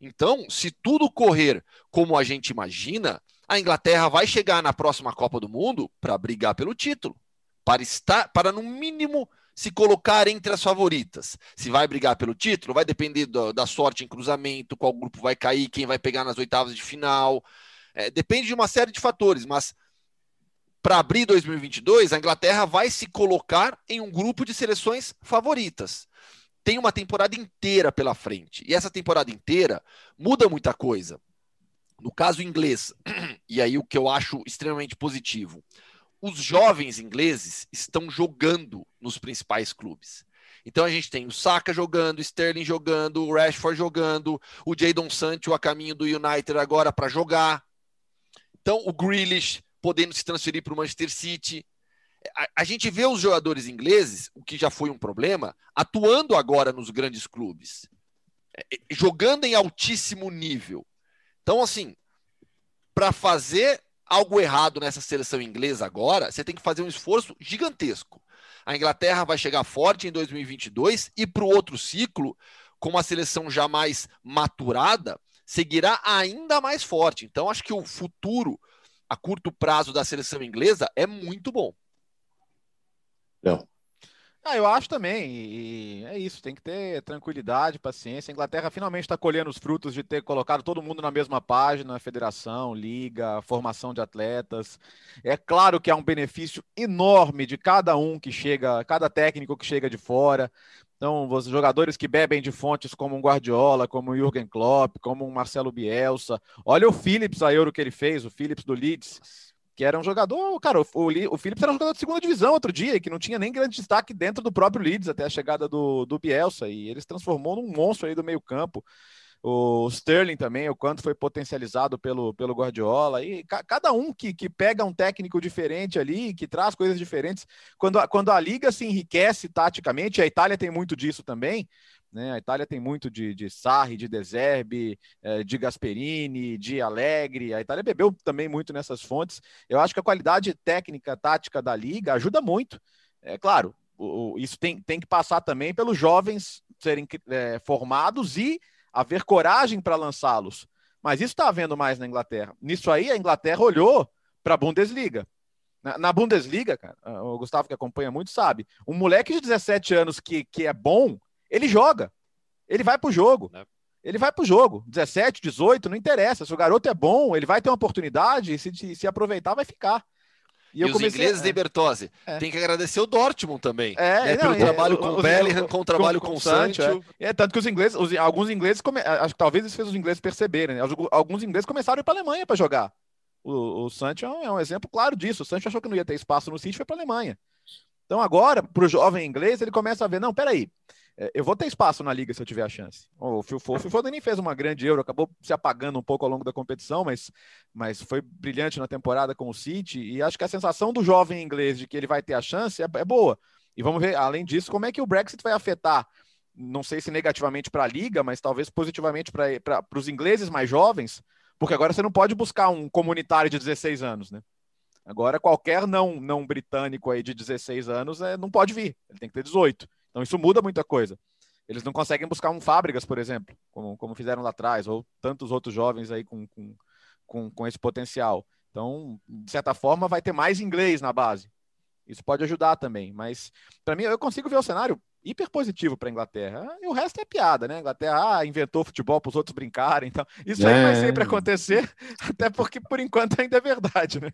Então, se tudo correr como a gente imagina, a Inglaterra vai chegar na próxima Copa do Mundo para brigar pelo título, para estar, para no mínimo se colocar entre as favoritas. Se vai brigar pelo título, vai depender do, da sorte em cruzamento, qual grupo vai cair, quem vai pegar nas oitavas de final. É, depende de uma série de fatores, mas para abrir 2022, a Inglaterra vai se colocar em um grupo de seleções favoritas. Tem uma temporada inteira pela frente. E essa temporada inteira muda muita coisa. No caso inglês, e aí o que eu acho extremamente positivo, os jovens ingleses estão jogando nos principais clubes. Então a gente tem o Saka jogando, o Sterling jogando, o Rashford jogando, o Jadon Sancho a caminho do United agora para jogar. Então o Grealish podendo se transferir para o Manchester City. A, a, gente vê os jogadores ingleses, o que já foi um problema, atuando agora nos grandes clubes, é, é, jogando em altíssimo nível. Então, assim, para fazer algo errado nessa seleção inglesa agora, você tem que fazer um esforço gigantesco. A Inglaterra vai chegar forte em 2022 e para o outro ciclo, com uma seleção já mais maturada, seguirá ainda mais forte. Então, acho que o futuro a curto prazo da seleção inglesa é muito bom. Não. Ah, eu acho também, e é isso, tem que ter tranquilidade, paciência. A Inglaterra finalmente está colhendo os frutos de ter colocado todo mundo na mesma página, federação, liga, formação de atletas. É claro que há um benefício enorme de cada um que chega, cada técnico que chega de fora. Então, os jogadores que bebem de fontes como um Guardiola, como o Jürgen Klopp, como um Marcelo Bielsa. Olha o Phillips, a Euro que ele fez, o Phillips do Leeds, que era um jogador, cara, o, o Phillips era um jogador de segunda divisão outro dia, que não tinha nem grande destaque dentro do próprio Leeds até a chegada do, do Bielsa, e ele se transformou num monstro aí do meio campo o Sterling também, o quanto foi potencializado pelo, pelo Guardiola, e ca cada um que, que pega um técnico diferente ali, que traz coisas diferentes, quando a, quando a liga se enriquece taticamente, a Itália tem muito disso também, né? A Itália tem muito de, de Sarri, de Deserbe, eh, de Gasperini, de Alegre. A Itália bebeu também muito nessas fontes. Eu acho que a qualidade técnica, tática da liga ajuda muito. É claro, isso tem, tem que passar também pelos jovens serem é, formados e haver coragem para lançá-los. Mas isso está havendo mais na Inglaterra. Nisso aí, a Inglaterra olhou para a Bundesliga. Na, na, Bundesliga, cara, o Gustavo que acompanha muito sabe, um moleque de 17 anos que, que é bom, ele joga. Ele vai para o jogo. É. Ele vai para o jogo. 17, 18, não interessa. Se o garoto é bom, ele vai ter uma oportunidade e se, se aproveitar, vai ficar. E, e os comecei... ingleses, é. Bertozzi, é. tem que agradecer o Dortmund também. É, né, pelo trabalho com o Bellingham, com o trabalho com, com o Sancho. É. é. tanto que os ingleses, os, alguns ingleses, come... acho que talvez isso fez os ingleses perceberem, né? Alguns ingleses começaram a ir para a Alemanha para jogar. O, o Sancho é um exemplo claro disso. O Sancho achou que não ia ter espaço no City, foi para a Alemanha. Então agora, para o jovem inglês, ele começa a ver, não, peraí, é, eu vou ter espaço na liga se eu tiver a chance. O Phil Foden nem fez uma grande Euro, acabou se apagando um pouco ao longo da competição, mas, mas foi brilhante na temporada com o City, e acho que a sensação do jovem inglês de que ele vai ter a chance é, é boa. E vamos ver, além disso, como é que o Brexit vai afetar, não sei se negativamente para a liga, mas talvez positivamente para os ingleses mais jovens, porque agora você não pode buscar um comunitário de 16 anos, né? Agora, qualquer não, não britânico aí de 16 anos é, não pode vir, ele tem que ter 18. Então isso muda muita coisa. Eles não conseguem buscar um Fábricas, por exemplo, como, como fizeram lá atrás, ou tantos outros jovens aí com, com, com, com esse potencial. Então, de certa forma, vai ter mais inglês na base. Isso pode ajudar também. Mas, para mim, eu consigo ver o cenário hiper positivo para a Inglaterra. E o resto é piada, né? A Inglaterra ah, inventou futebol para os outros brincarem. Então, isso aí vai sempre acontecer, até porque, por enquanto, ainda é verdade, né?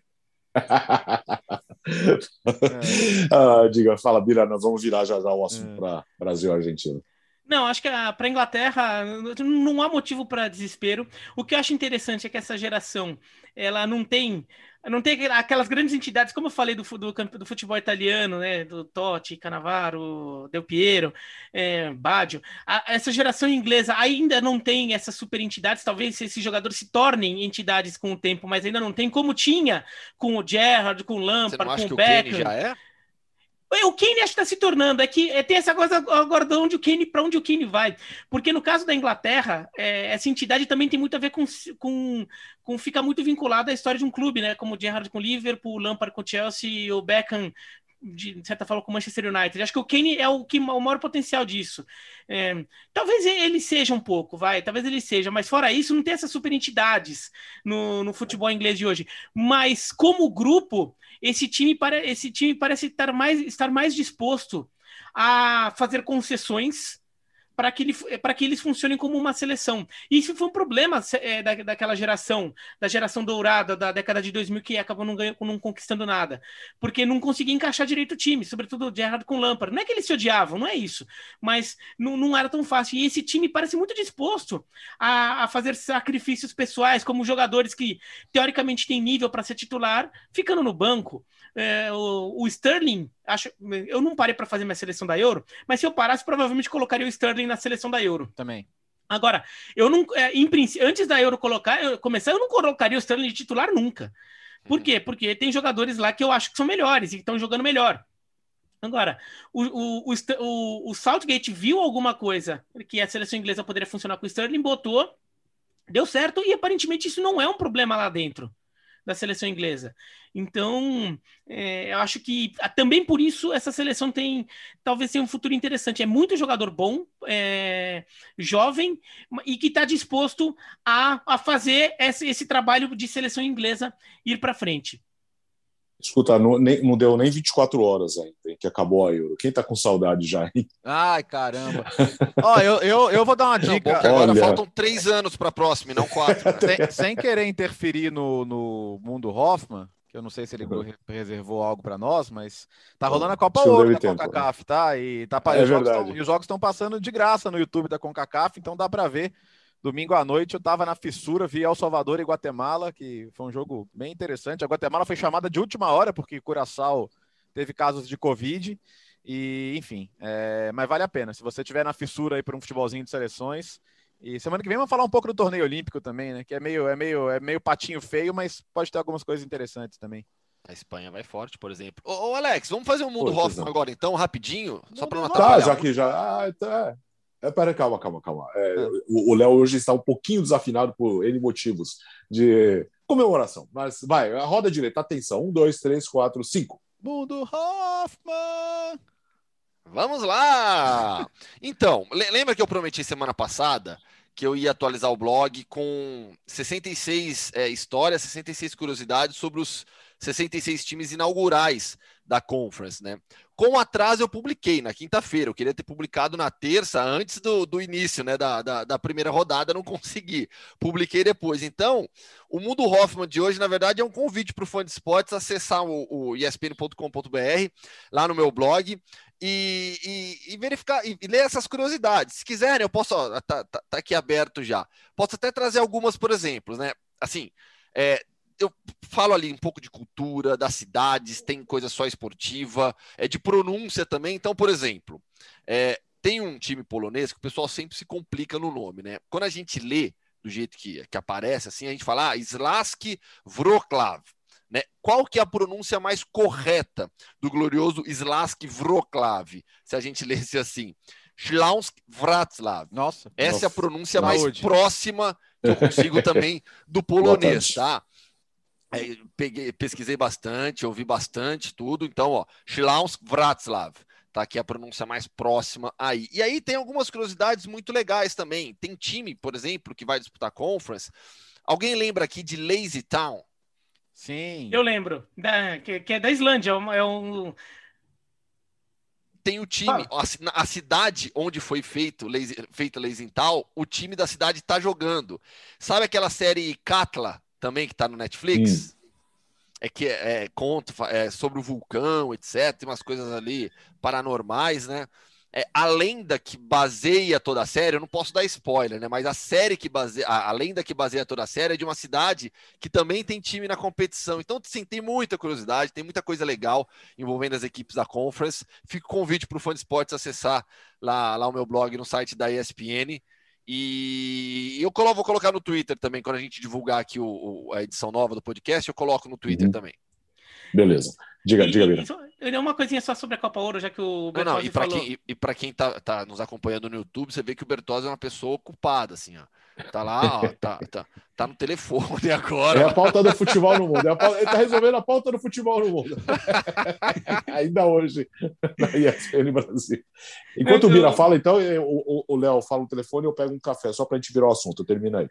ah, diga, fala, Bira, nós vamos virar já já o assunto é. para Brasil e Argentina. Não, acho que para a Inglaterra não há motivo para desespero. O que eu acho interessante é que essa geração ela não tem não tem aquelas grandes entidades, como eu falei do, do, do futebol italiano, né? Do Totti, Cannavaro, Del Piero, é, Baggio. A, essa geração inglesa ainda não tem essas super entidades. Talvez esses jogadores se tornem entidades com o tempo, mas ainda não tem, como tinha com o Gerrard, com o Lampard, com o Beckham. já é? O Kane acho que está se tornando, é que é, tem essa coisa agora de onde o Kane, para onde o Kane vai. Porque no caso da Inglaterra, é, essa entidade também tem muito a ver com, com, com fica muito vinculada à história de um clube, né? Como o Gerrard com o Liverpool, o Lampard com o Chelsea, o Beckham de certa forma com o Manchester United. Acho que o Kane é o que o maior potencial disso. É, talvez ele seja um pouco, vai, talvez ele seja, mas fora isso, não tem essas super entidades no, no futebol inglês de hoje. Mas como grupo, esse time, para, esse time parece estar mais, estar mais disposto a fazer concessões para que, ele, que eles funcionem como uma seleção. Isso foi um problema é, da, daquela geração, da geração dourada da década de 2000, que acabou não, ganhando, não conquistando nada, porque não conseguia encaixar direito o time, sobretudo o Gerrard com o Lampard. Não é que eles se odiavam, não é isso, mas não, não era tão fácil. E esse time parece muito disposto a, a fazer sacrifícios pessoais, como jogadores que teoricamente têm nível para ser titular, ficando no banco. É, o, o, Sterling, acho, eu não parei para fazer minha seleção da Euro, mas se eu parasse, provavelmente colocaria o Sterling na seleção da Euro. Também. Agora, eu não, é, em, antes da Euro colocar, eu, começar, eu não colocaria o Sterling de titular nunca. Por uhum. quê? Porque tem jogadores lá que eu acho que são melhores e que estão jogando melhor. Agora, o, o, o, o, Southgate viu alguma coisa que a seleção inglesa poderia funcionar com o Sterling, botou, deu certo e aparentemente isso não é um problema lá dentro da seleção inglesa. Então, é, eu acho que também por isso essa seleção tem talvez tenha um futuro interessante. É muito jogador bom, é, jovem e que está disposto a, a fazer esse, esse trabalho de seleção inglesa ir para frente. Escuta, não, nem, não deu nem 24 horas ainda, hein, que acabou a Euro. Quem tá com saudade já, hein? Ai, caramba. Ó, eu, eu, eu vou dar uma dica. Não, agora Olha... faltam três anos para a próxima, e não quatro. Né? sem, sem, querer interferir no, no mundo Hoffman, que eu não sei se ele uhum. reservou algo para nós, mas tá rolando a Copa Ouro da CONCACAF, tá? E, tá, é os jogos tão, e os jogos estão passando de graça no YouTube da CONCACAF, então dá para ver. Domingo à noite eu tava na fissura, vi El Salvador e Guatemala, que foi um jogo bem interessante. A Guatemala foi chamada de última hora, porque Curaçao teve casos de Covid. E, enfim, é, mas vale a pena. Se você tiver na fissura aí para um futebolzinho de seleções, e semana que vem vamos falar um pouco do torneio olímpico também, né? Que é meio, é meio, é meio patinho feio, mas pode ter algumas coisas interessantes também. A Espanha vai forte, por exempo. Ô, ô Alex, vamos fazer um mundo Hoffman agora, então, rapidinho, só para não atrapalhar. Tá, já que já. Ah, tá. É, pera, calma, calma, calma. É, é. O Léo hoje está um pouquinho desafinado por N motivos de comemoração. Mas vai, a roda direita, atenção. Um, dois, três, quatro, cinco. Mundo Hoffman! Vamos lá! Então, lembra que eu prometi semana passada que eu ia atualizar o blog com 66 é, histórias, 66 curiosidades sobre os 66 times inaugurais da Conference, né? Com atraso eu publiquei na quinta-feira, eu queria ter publicado na terça, antes do, do início, né, da, da, da, primeira rodada, não consegui. Publiquei depois. Então, o Mundo Hoffman de hoje, na verdade, é um convite para o fã de esportes acessar o, o espn.com.br, lá no meu blog, e, e, e, verificar e, ler essas curiosidades. Se quiserem, eu posso, ó, tá, tá, tá, aqui aberto já. Posso até trazer algumas, por exemplo, né? Assim, é, eu falo ali um pouco de cultura, das cidades, tem coisa só esportiva, é de pronúncia também. Então, por exemplo, é, tem um time polonês que o pessoal sempre se complica no nome, né? Quando a gente lê do jeito que, que aparece, assim, a gente fala ah, Slask Wroclaw. Né? Qual que é a pronúncia mais correta do glorioso Slask Wroclaw? Se a gente lesse assim, Schlausk Wroclaw. Nossa. Essa nossa. é a pronúncia mais próxima que eu consigo também do polonês, tá? É, peguei, pesquisei bastante, ouvi bastante tudo. Então, ó, Schlausk Wroclaw. Tá aqui a pronúncia mais próxima aí. E aí tem algumas curiosidades muito legais também. Tem time, por exemplo, que vai disputar conference. Alguém lembra aqui de Lazy Town? Sim. Eu lembro. Da, que, que, é da Islândia. É um. É Tem o time, ah. a, a, cidade onde foi feito lazy, feito Leisenthal, o time da cidade está jogando. Sabe aquela série Katla, também, que está no Netflix? É que é, é, conta é, sobre o vulcão, etc. Tem umas coisas ali paranormais, né? é, a lenda que baseia toda a série, eu não posso dar spoiler, né? Mas a série que baseia, a, a lenda que baseia toda a série é de uma cidade que também tem time na competição. Então, sim, tem muita curiosidade, tem muita coisa legal envolvendo as equipes da Conference. Fica o convite para o fã de esportes acessar lá, lá o meu blog no site da ESPN. E eu colo, vou colocar no Twitter também, quando a gente divulgar aqui o, o, a edição nova do podcast, eu coloco no Twitter uhum. também. Beleza. Diga, e, diga, Bira. E, uma coisinha só sobre a Copa Ouro, já que o Bertozzi não, não, e para quem, e, para quem tá, tá nos acompanhando no YouTube, você vê que o Bertozzi é uma pessoa ocupada, assim, ó. Tá lá, ó, tá, tá, tá no telefone agora. É a pauta do futebol no mundo. É pauta, ele tá resolvendo a pauta do futebol no mundo. Ainda hoje, na ESPN Brasil. Enquanto o Bira fala, então, o Léo fala no telefone, eu pego um café, só para a gente virar o assunto. Termina aí.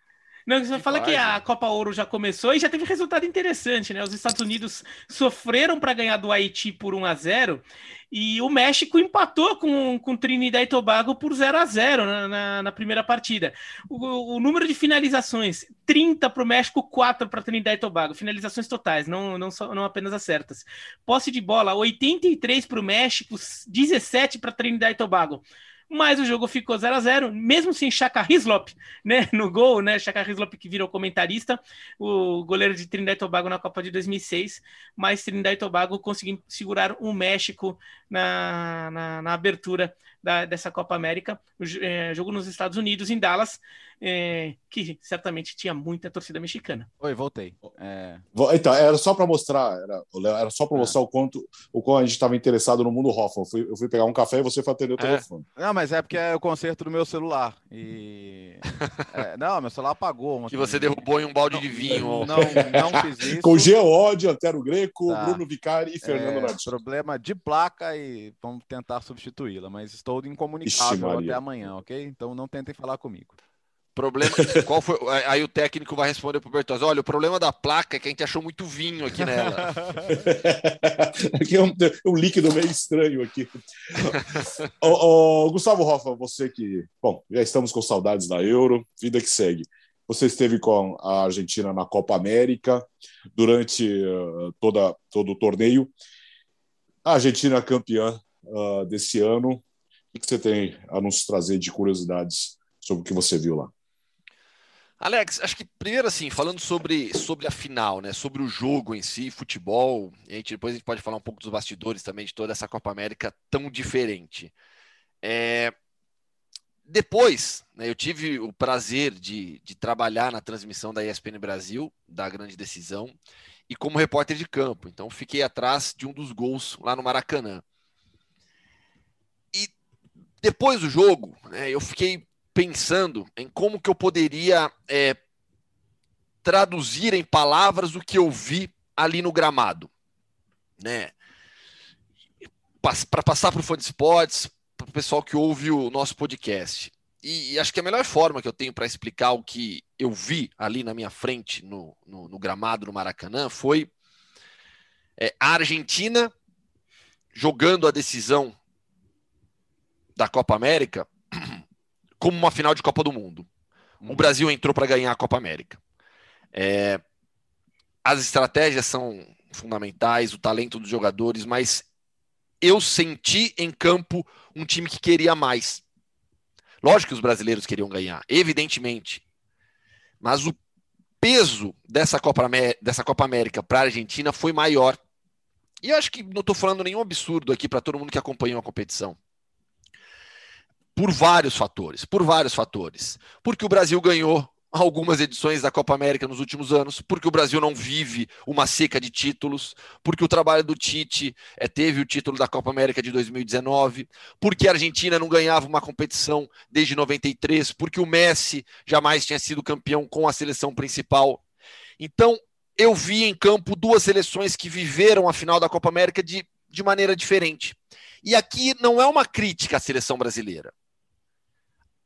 Não, você fala que a Copa Ouro já começou e já teve resultado interessante, né? Os Estados Unidos sofreram para ganhar do Haiti por 1 a 0 e o México empatou com, com Trinidad e Tobago por 0 a 0 na, na, na primeira partida. O, o, número de finalizações: 30 para o México, 4 para Trinidad e Tobago. Finalizações totais, não, não, só, não apenas as certas. Posse de bola: 83 para o México, 17 para Trinidad e Tobago mas o jogo ficou 0 a 0 mesmo sem Chaka Hislop, né, no gol, né, Chaka Hislop que virou comentarista, o goleiro de Trinidad e Tobago na Copa de 2006, mas Trinidad e Tobago conseguiu segurar o México na, na, na abertura da, dessa Copa América, o, é, jogo nos Estados Unidos, em Dallas, é, que certamente tinha muita torcida mexicana. Oi, voltei. É... Então, era só para mostrar, era, era só para é. mostrar o quanto o quanto a gente estava interessado no mundo Hoffman. Eu fui, eu fui pegar um café e você foi atender o é. telefone. Não, mas é porque é o conserto do meu celular. E. É, não, meu celular apagou. Que você derrubou em um balde não, de vinho. Não, não fiz isso. Com Geode, Antero Greco, tá. Bruno Vicari e Fernando é. Problema de placa e vamos tentar substituí-la, mas estou incomunicável até amanhã, ok? Então não tentem falar comigo. Problema. Qual foi? Aí o técnico vai responder pro Bertozzi: olha, o problema da placa é que a gente achou muito vinho aqui nela. aqui é um, um, líquido meio estranho aqui. oh, Gustavo Hoffa, você que. Bom, já estamos com saudades da Euro, vida que segue. Você esteve com a Argentina na Copa América. durante uh, toda, todo o torneio. A Argentina campeã uh, desse ano. O que você tem a nos trazer de curiosidades sobre o que você viu lá? Alex, acho que primeiro assim, falando sobre, sobre a final, né? Sobre o jogo em si, futebol, a gente, depois a gente pode falar um pouco dos bastidores também de toda essa Copa América tão diferente. É, depois, né, eu tive o prazer de, de trabalhar na transmissão da ESPN Brasil, da grande decisão, e como repórter de campo. Então, fiquei atrás de um dos gols lá no Maracanã. Depois do jogo, né, eu fiquei pensando em como que eu poderia é, traduzir em palavras o que eu vi ali no gramado, né? Para passar para o fã de para o pessoal que ouve o nosso podcast. E, e, acho que a melhor forma que eu tenho para explicar o que eu vi ali na minha frente no, no, no gramado no Maracanã foi é, a Argentina jogando a decisão da Copa América como uma final de Copa do Mundo. O. Brasil entrou para ganhar a Copa América. É, as estratégias são fundamentais, o talento dos jogadores, mas eu senti em campo um time que queria mais. Lógico que os brasileiros queriam ganhar, evidentemente. Mas o peso dessa Copa, dessa Copa América para a Argentina foi maior. E eu acho que não estou falando nenhum absurdo aqui para todo mundo que acompanhou a competição por vários fatores, por vários fatores. Porque o Brasil ganhou algumas edições da Copa América nos últimos anos, porque o Brasil não vive uma seca de títulos, porque o trabalho do Tite é, teve o título da Copa América de 2019, porque a Argentina não ganhava uma competição desde 93, porque o Messi jamais tinha sido campeão com a seleção principal. Então, eu vi em campo duas seleções que viveram a final da Copa América de, de maneira diferente. E aqui não é uma crítica à seleção brasileira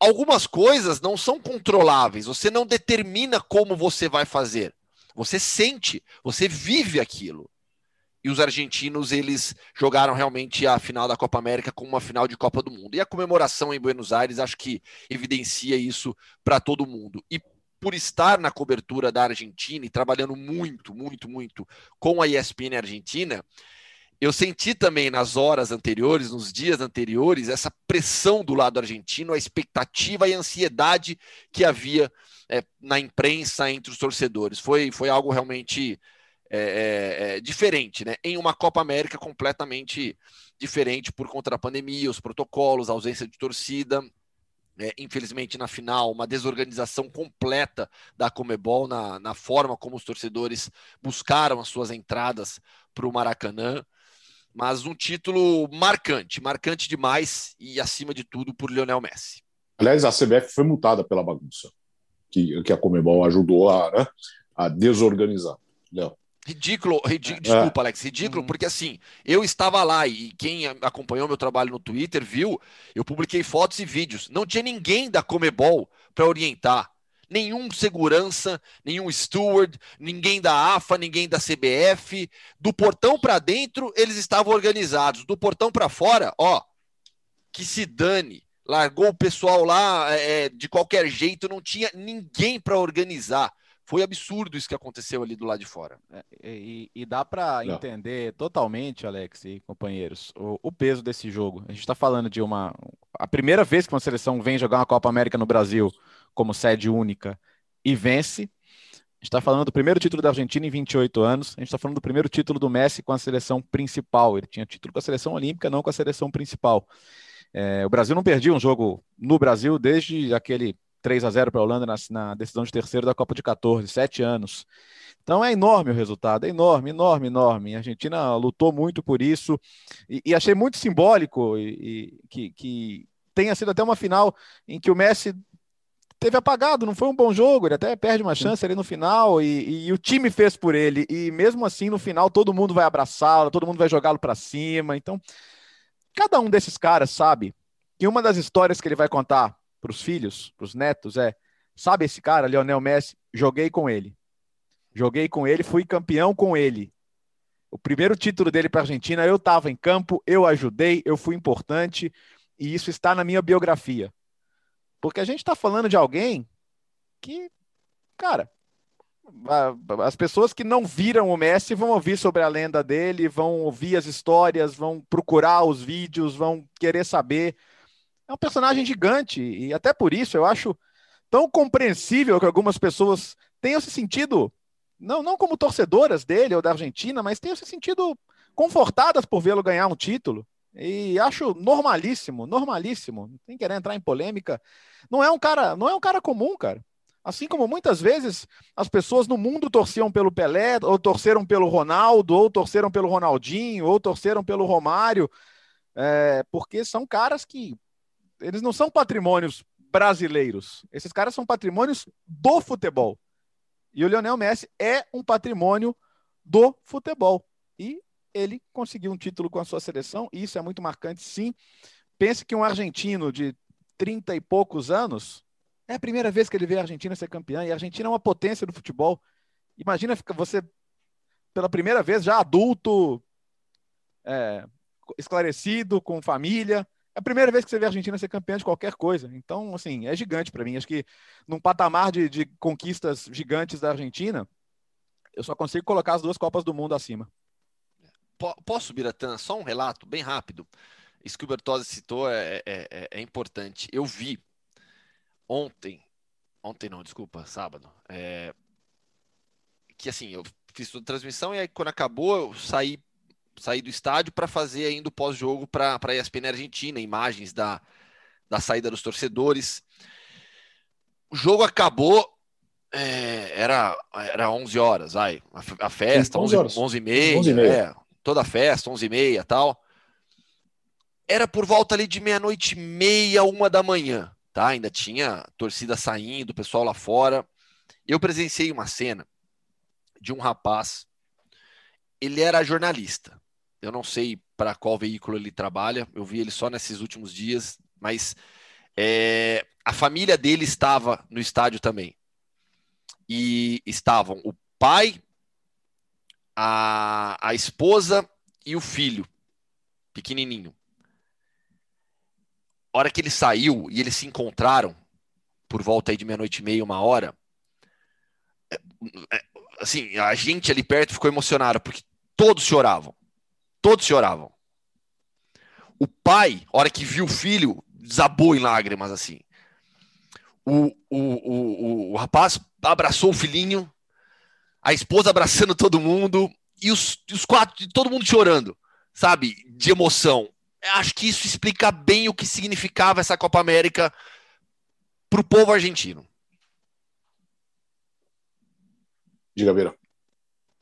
algumas coisas não são controláveis, você não determina como você vai fazer. Você sente, você vive aquilo. E os argentinos, eles jogaram realmente a final da Copa América como uma final de Copa do Mundo. E a comemoração em Buenos Aires acho que evidencia isso para todo mundo. E por estar na cobertura da Argentina e trabalhando muito, muito, muito com a ESPN Argentina, eu senti também nas horas anteriores, nos dias anteriores, essa pressão do lado argentino, a expectativa e a ansiedade que havia é, na imprensa entre os torcedores. Foi, foi algo realmente é, é, é, diferente, né? Em uma Copa América completamente diferente por conta da pandemia, os protocolos, a ausência de torcida. É, infelizmente, na final, uma desorganização completa da Comebol na, na forma como os torcedores buscaram as suas entradas para o Maracanã mas um título marcante, marcante demais e acima de tudo por Lionel Messi. Aliás, a CBF foi multada pela bagunça que, que a Comebol ajudou a, né, a desorganizar. Léo. Ridículo, ridículo, é. desculpa, Alex, ridículo, uhum. porque assim, eu estava lá e quem acompanhou meu trabalho no Twitter viu, eu publiquei fotos e vídeos. Não tinha ninguém da Comebol para orientar nenhum segurança, nenhum steward, ninguém da AFA, ninguém da CBF. Do portão para dentro, eles estavam organizados. Do portão para fora, ó, que se dane. Largou o pessoal lá é, é de qualquer jeito, não tinha ninguém para organizar. Foi absurdo isso que aconteceu ali do lado de fora. É, e, e, dá para entender totalmente, Alex e companheiros, o, o peso desse jogo. A gente está falando de uma. A primeira vez que uma seleção vem jogar uma Copa América no Brasil como sede única e vence. A gente está falando do primeiro título da Argentina em 28 anos. A gente está falando do primeiro título do Messi com a seleção principal. Ele tinha título com a seleção olímpica, não com a seleção principal. É, o Brasil não perdia um jogo no Brasil desde aquele 3 a 0 para a Holanda na, na, decisão de terceiro da Copa de 14, sete anos. Então é enorme o resultado, é enorme, enorme, enorme. A Argentina lutou muito por isso e, e achei muito simbólico e, e que, que tenha sido até uma final em que o Messi teve apagado, não foi um bom jogo, ele até perde uma chance ali no final e, e o time fez por ele. E mesmo assim, no final, todo mundo vai abraçá-lo, todo mundo vai jogá-lo para cima. Então, cada um desses caras sabe que uma das histórias que ele vai contar para os filhos, para os netos, é: sabe esse cara, Lionel Messi? Joguei com ele. Joguei com ele, fui campeão com ele. O primeiro título dele para a Argentina, eu estava em campo, eu ajudei, eu fui importante, e isso está na minha biografia. Porque a gente está falando de alguém que, cara, as pessoas que não viram o Messi vão ouvir sobre a lenda dele, vão ouvir as histórias, vão procurar os vídeos, vão querer saber. É um personagem gigante e até por isso eu acho tão compreensível que algumas pessoas tenham se sentido, não, não como torcedoras dele ou da Argentina, mas tenham se sentido confortadas por vê-lo ganhar um título. E acho normalíssimo, normalíssimo. Sem querer entrar em polêmica. Não é um cara, não é um cara comum, cara. Assim como muitas vezes as pessoas no mundo torciam pelo Pelé, ou torceram pelo Ronaldo, ou torceram pelo Ronaldinho, ou torceram pelo Romário, é, porque são caras que eles não são patrimônios brasileiros. Esses caras são patrimônios do futebol. E o Lionel Messi é um patrimônio do futebol. E ele conseguiu um título com a sua seleção, e isso é muito marcante, sim. Pense que um argentino de 30 e poucos anos, é a primeira vez que ele vê a Argentina ser campeã, e a Argentina é uma potência do futebol. Imagina você, pela primeira vez, já adulto, é, esclarecido, com família. É a primeira vez que você vê a Argentina ser campeã de qualquer coisa. Então, assim, é gigante para mim. Acho que num patamar de, de conquistas gigantes da Argentina, eu só consigo colocar as duas Copas do Mundo acima. Posso, Biratã, só um relato bem rápido. Isso que o Bertozzi citou é, é, é, é importante. Eu vi ontem, ontem não, desculpa, sábado, é, que assim, eu fiz toda a transmissão e aí quando acabou eu saí, saí do estádio para fazer ainda o pós-jogo para a ESPN Argentina, imagens da, da saída dos torcedores. O jogo acabou, é, era, era 11 horas, vai, a, a festa, 11, 11, 11 e meia, 11 e meia. É, toda a festa, 11 e meia tal. Era por volta ali de meia-noite e meia, uma da manhã, tá? Ainda tinha torcida saindo, pessoal lá fora. Eu presenciei uma cena de um rapaz, ele era jornalista. Eu não sei para qual veículo ele trabalha, eu vi ele só nesses últimos dias, mas é, a família dele estava no estádio também. E estavam o pai, a, a esposa e o filho, pequenininho. hora que ele saiu e eles se encontraram, por volta aí de meia-noite e meia, uma hora, é, é, assim, a gente ali perto ficou emocionado, porque todos choravam. Todos choravam. O pai, hora que viu o filho, desabou em lágrimas, assim. O, o, o, o, rapaz abraçou o filhinho, a esposa abraçando todo mundo e os, os quatro, todo mundo chorando, sabe? De emoção. Acho que isso explica bem o que significava essa Copa América para o povo argentino. Diga, Beira.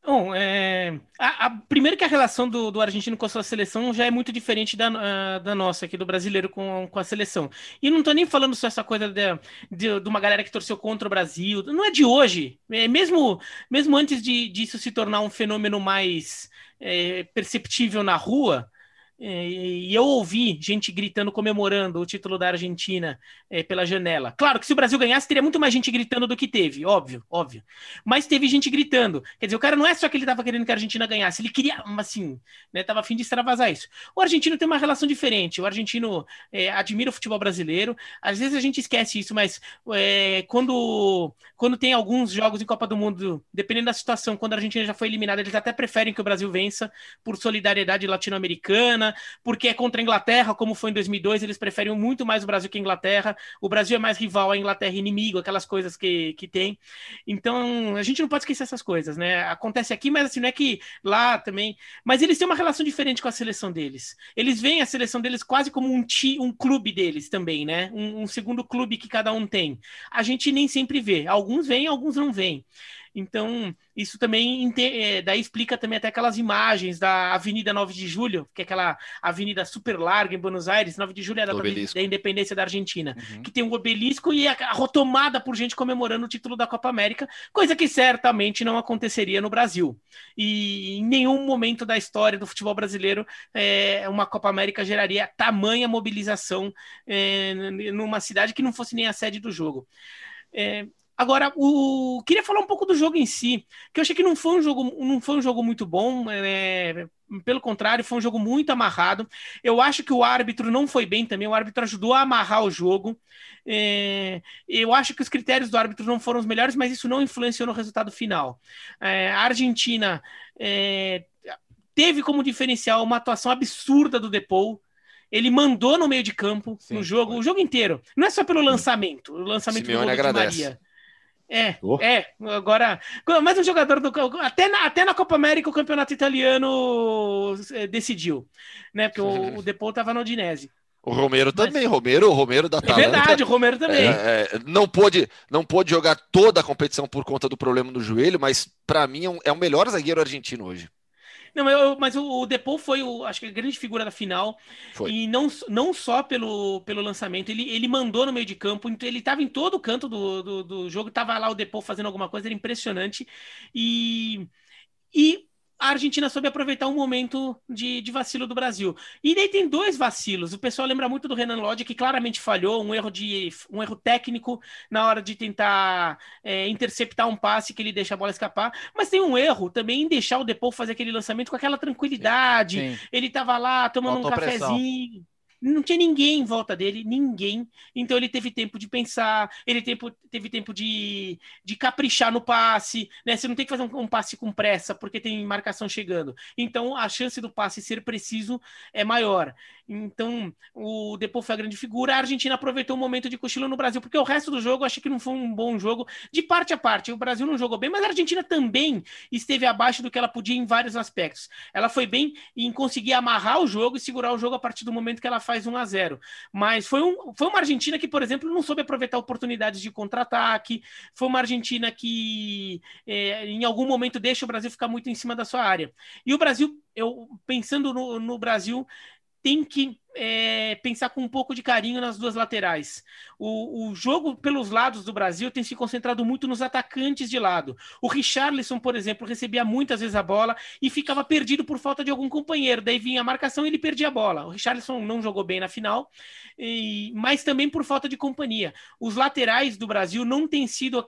Bom, é, a, a, primeiro que a relação do, do, argentino com a sua seleção já é muito diferente da, a, da nossa aqui, do brasileiro com, com a seleção. E não estou nem falando só essa coisa de, de, de, uma galera que torceu contra o Brasil, não é de hoje. É, mesmo, mesmo antes de, disso se tornar um fenômeno mais é, perceptível na rua, e eu ouvi gente gritando, comemorando o título da Argentina é, pela janela. Claro que se o Brasil ganhasse, teria muito mais gente gritando do que teve, óbvio, óbvio. Mas teve gente gritando. Quer dizer, o cara não é só que ele estava querendo que a Argentina ganhasse, ele queria, assim, né, tava afim de extravasar isso. O argentino tem uma relação diferente. O argentino é, admira o futebol brasileiro. Às vezes a gente esquece isso, mas é, quando, quando tem alguns jogos em Copa do Mundo, dependendo da situação, quando a Argentina já foi eliminada, eles até preferem que o Brasil vença por solidariedade latino-americana porque é contra a Inglaterra, como foi em 2002, eles preferem muito mais o Brasil que a Inglaterra. O Brasil é mais rival, a Inglaterra é inimigo, aquelas coisas que, que tem. Então, a gente não pode esquecer essas coisas, né? Acontece aqui, mas assim, não é que lá também. Mas eles têm uma relação diferente com a seleção deles. Eles veem a seleção deles quase como um, ti, um clube deles também, né? Um, um segundo clube que cada um tem. A gente nem sempre vê. Alguns vêm, alguns não vêm. Então, isso também é, daí explica também até aquelas imagens da Avenida 9 de Julho, que é aquela avenida super larga em Buenos Aires, 9 de julho é a data da independência da Argentina, uhum. que tem um obelisco e a rotomada por gente comemorando o título da Copa América, coisa que certamente não aconteceria no Brasil. E em nenhum momento da história do futebol brasileiro é, uma Copa América geraria tamanha mobilização é, numa cidade que não fosse nem a sede do jogo. É, Agora, o queria falar um pouco do jogo em si, que eu achei que não foi um jogo, não foi um jogo muito bom. É... Pelo contrário, foi um jogo muito amarrado. Eu acho que o árbitro não foi bem também. O árbitro ajudou a amarrar o jogo. É... Eu acho que os critérios do árbitro não foram os melhores, mas isso não influenciou no resultado final. É... A Argentina é, teve como diferencial uma atuação absurda do Depou ele mandou no meio de campo Sim, no jogo, foi. o jogo inteiro. Não é só pelo lançamento, o lançamento Simeone do gol Maria. É, oh. é. Agora, mais um jogador do. Até na, até na Copa América o campeonato italiano é, decidiu, né? Porque o, o Depou estava no Odinese. O Romero Mas... também, Romero, o Romero da Atalanta. É verdade, o Romero também. É, é, não pôde, não pôde jogar toda a competição por conta do problema no joelho, mas para mim é, um, é o melhor zagueiro argentino hoje. Não, eu, mas o, o Depou foi, o, acho que a grande figura da final. Foi. E não, não só pelo, pelo lançamento, ele, ele mandou no meio de campo, então ele estava em todo o canto do, do, do jogo, estava lá o Depou fazendo alguma coisa, era impressionante. E, e a Argentina soube aproveitar um momento de, de, vacilo do Brasil. E daí tem dois vacilos. O pessoal lembra muito do Renan Lodge, que claramente falhou, um erro de um erro técnico na hora de tentar é, interceptar um passe que ele deixa a bola escapar. Mas tem um erro também em deixar o Depou fazer aquele lançamento com aquela tranquilidade. Sim, sim. Ele estava lá tomando um cafezinho não tinha ninguém em volta dele, ninguém. Então ele teve tempo de pensar, ele tempo, teve tempo de, de caprichar no passe, né? Você não tem que fazer um, um, passe com pressa, porque tem marcação chegando. Então a chance do passe ser preciso é maior. Então o Depô foi a grande figura. A Argentina aproveitou o momento de cochilo no Brasil, porque o resto do jogo eu achei que não foi um bom jogo, de parte a parte. O Brasil não jogou bem, mas a Argentina também esteve abaixo do que ela podia em vários aspectos. Ela foi bem em conseguir amarrar o jogo e segurar o jogo a partir do momento que ela faz 1 a 0 Mas foi, um, foi uma Argentina que, por exemplo, não soube aproveitar oportunidades de contra-ataque. Foi uma Argentina que, é, em algum momento, deixa o Brasil ficar muito em cima da sua área. E o Brasil, eu pensando no, no Brasil, tem que é, pensar com um pouco de carinho nas duas laterais. O, o, jogo pelos lados do Brasil tem se concentrado muito nos atacantes de lado. O Richarlison, por exemplo, recebia muitas vezes a bola e ficava perdido por falta de algum companheiro. Daí vinha a marcação e ele perdia a bola. O Richarlison não jogou bem na final, e, mas também por falta de companhia. Os laterais do Brasil não têm sido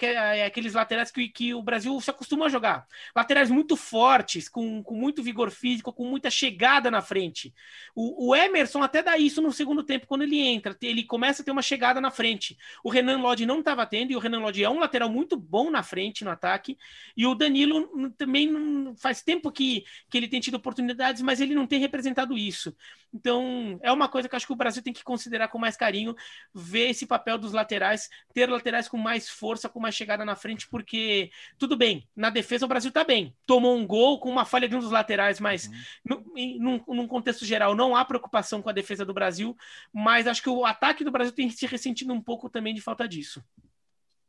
aqueles laterais que, que o Brasil se acostuma a jogar. Laterais muito fortes, com, com muito vigor físico, com muita chegada na frente. O, o Emerson até dá isso no segundo tempo quando ele entra. Ele começa a ter uma chegada na frente. O Renan Lodge não estava tendo, e o Renan Lodge é um lateral muito bom na frente, no ataque. E o Danilo também faz tempo que, que ele tem tido oportunidades, mas ele não tem representado isso. Então, é uma coisa que acho que o Brasil tem que considerar com mais carinho, ver esse papel dos laterais, ter laterais com mais força, com mais chegada na frente, porque tudo bem, na defesa o Brasil está bem. Tomou um gol com uma falha de um dos laterais, mas uhum. num, num contexto geral não há preocupação com a defesa defesa do Brasil, mas acho que o ataque do Brasil tem se ressentido um pouco também de falta disso.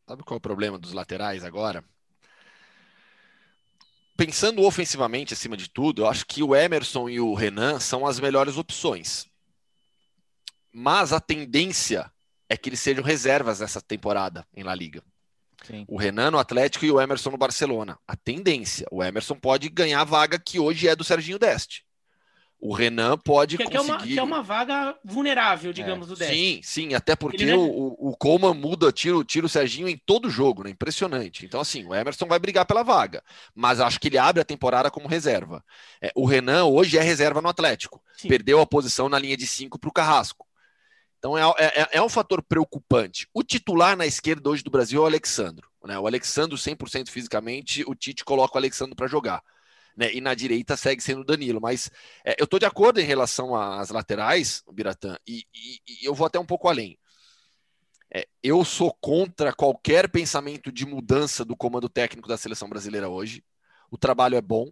Sabe qual é o problema dos laterais agora? Pensando ofensivamente acima de tudo, eu acho que o Emerson e o Renan são as melhores opções. Mas a tendência é que eles sejam reservas nessa temporada em La Liga. Sim. O Renan no Atlético e o Emerson no Barcelona. A tendência. O Emerson pode ganhar a vaga que hoje é do Serginho Deste. O Renan pode que, conseguir... Que é, uma, que é uma vaga vulnerável, digamos, é, do 10. Sim, sim, até porque o, o, o Coleman muda, tira, tira o Serginho em todo jogo, né? Impressionante. Então, assim, o Emerson vai brigar pela vaga, mas acho que ele abre a temporada como reserva. É, o Renan hoje é reserva no Atlético. Sim. Perdeu a posição na linha de 5 para o Carrasco. Então é, é, é, um fator preocupante. O titular na esquerda hoje do Brasil é o Alexandro. Né? O Alexandro 100% fisicamente, o Tite coloca o Alexandro para jogar né? E na direita segue sendo o Danilo. Mas é, eu estou de acordo em relação às laterais, Biratã, e, e, e eu vou até um pouco além. É, eu sou contra qualquer pensamento de mudança do comando técnico da seleção brasileira hoje. O trabalho é bom,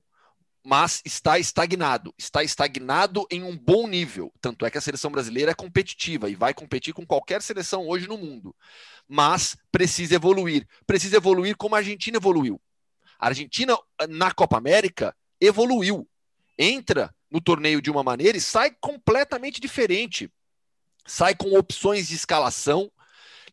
mas está estagnado. Está estagnado em um bom nível. Tanto é que a seleção brasileira é competitiva e vai competir com qualquer seleção hoje no mundo. Mas precisa evoluir. Precisa evoluir como a Argentina evoluiu. A Argentina, na Copa América, evoluiu. Entra no torneio de uma maneira e sai completamente diferente. Sai com opções de escalação,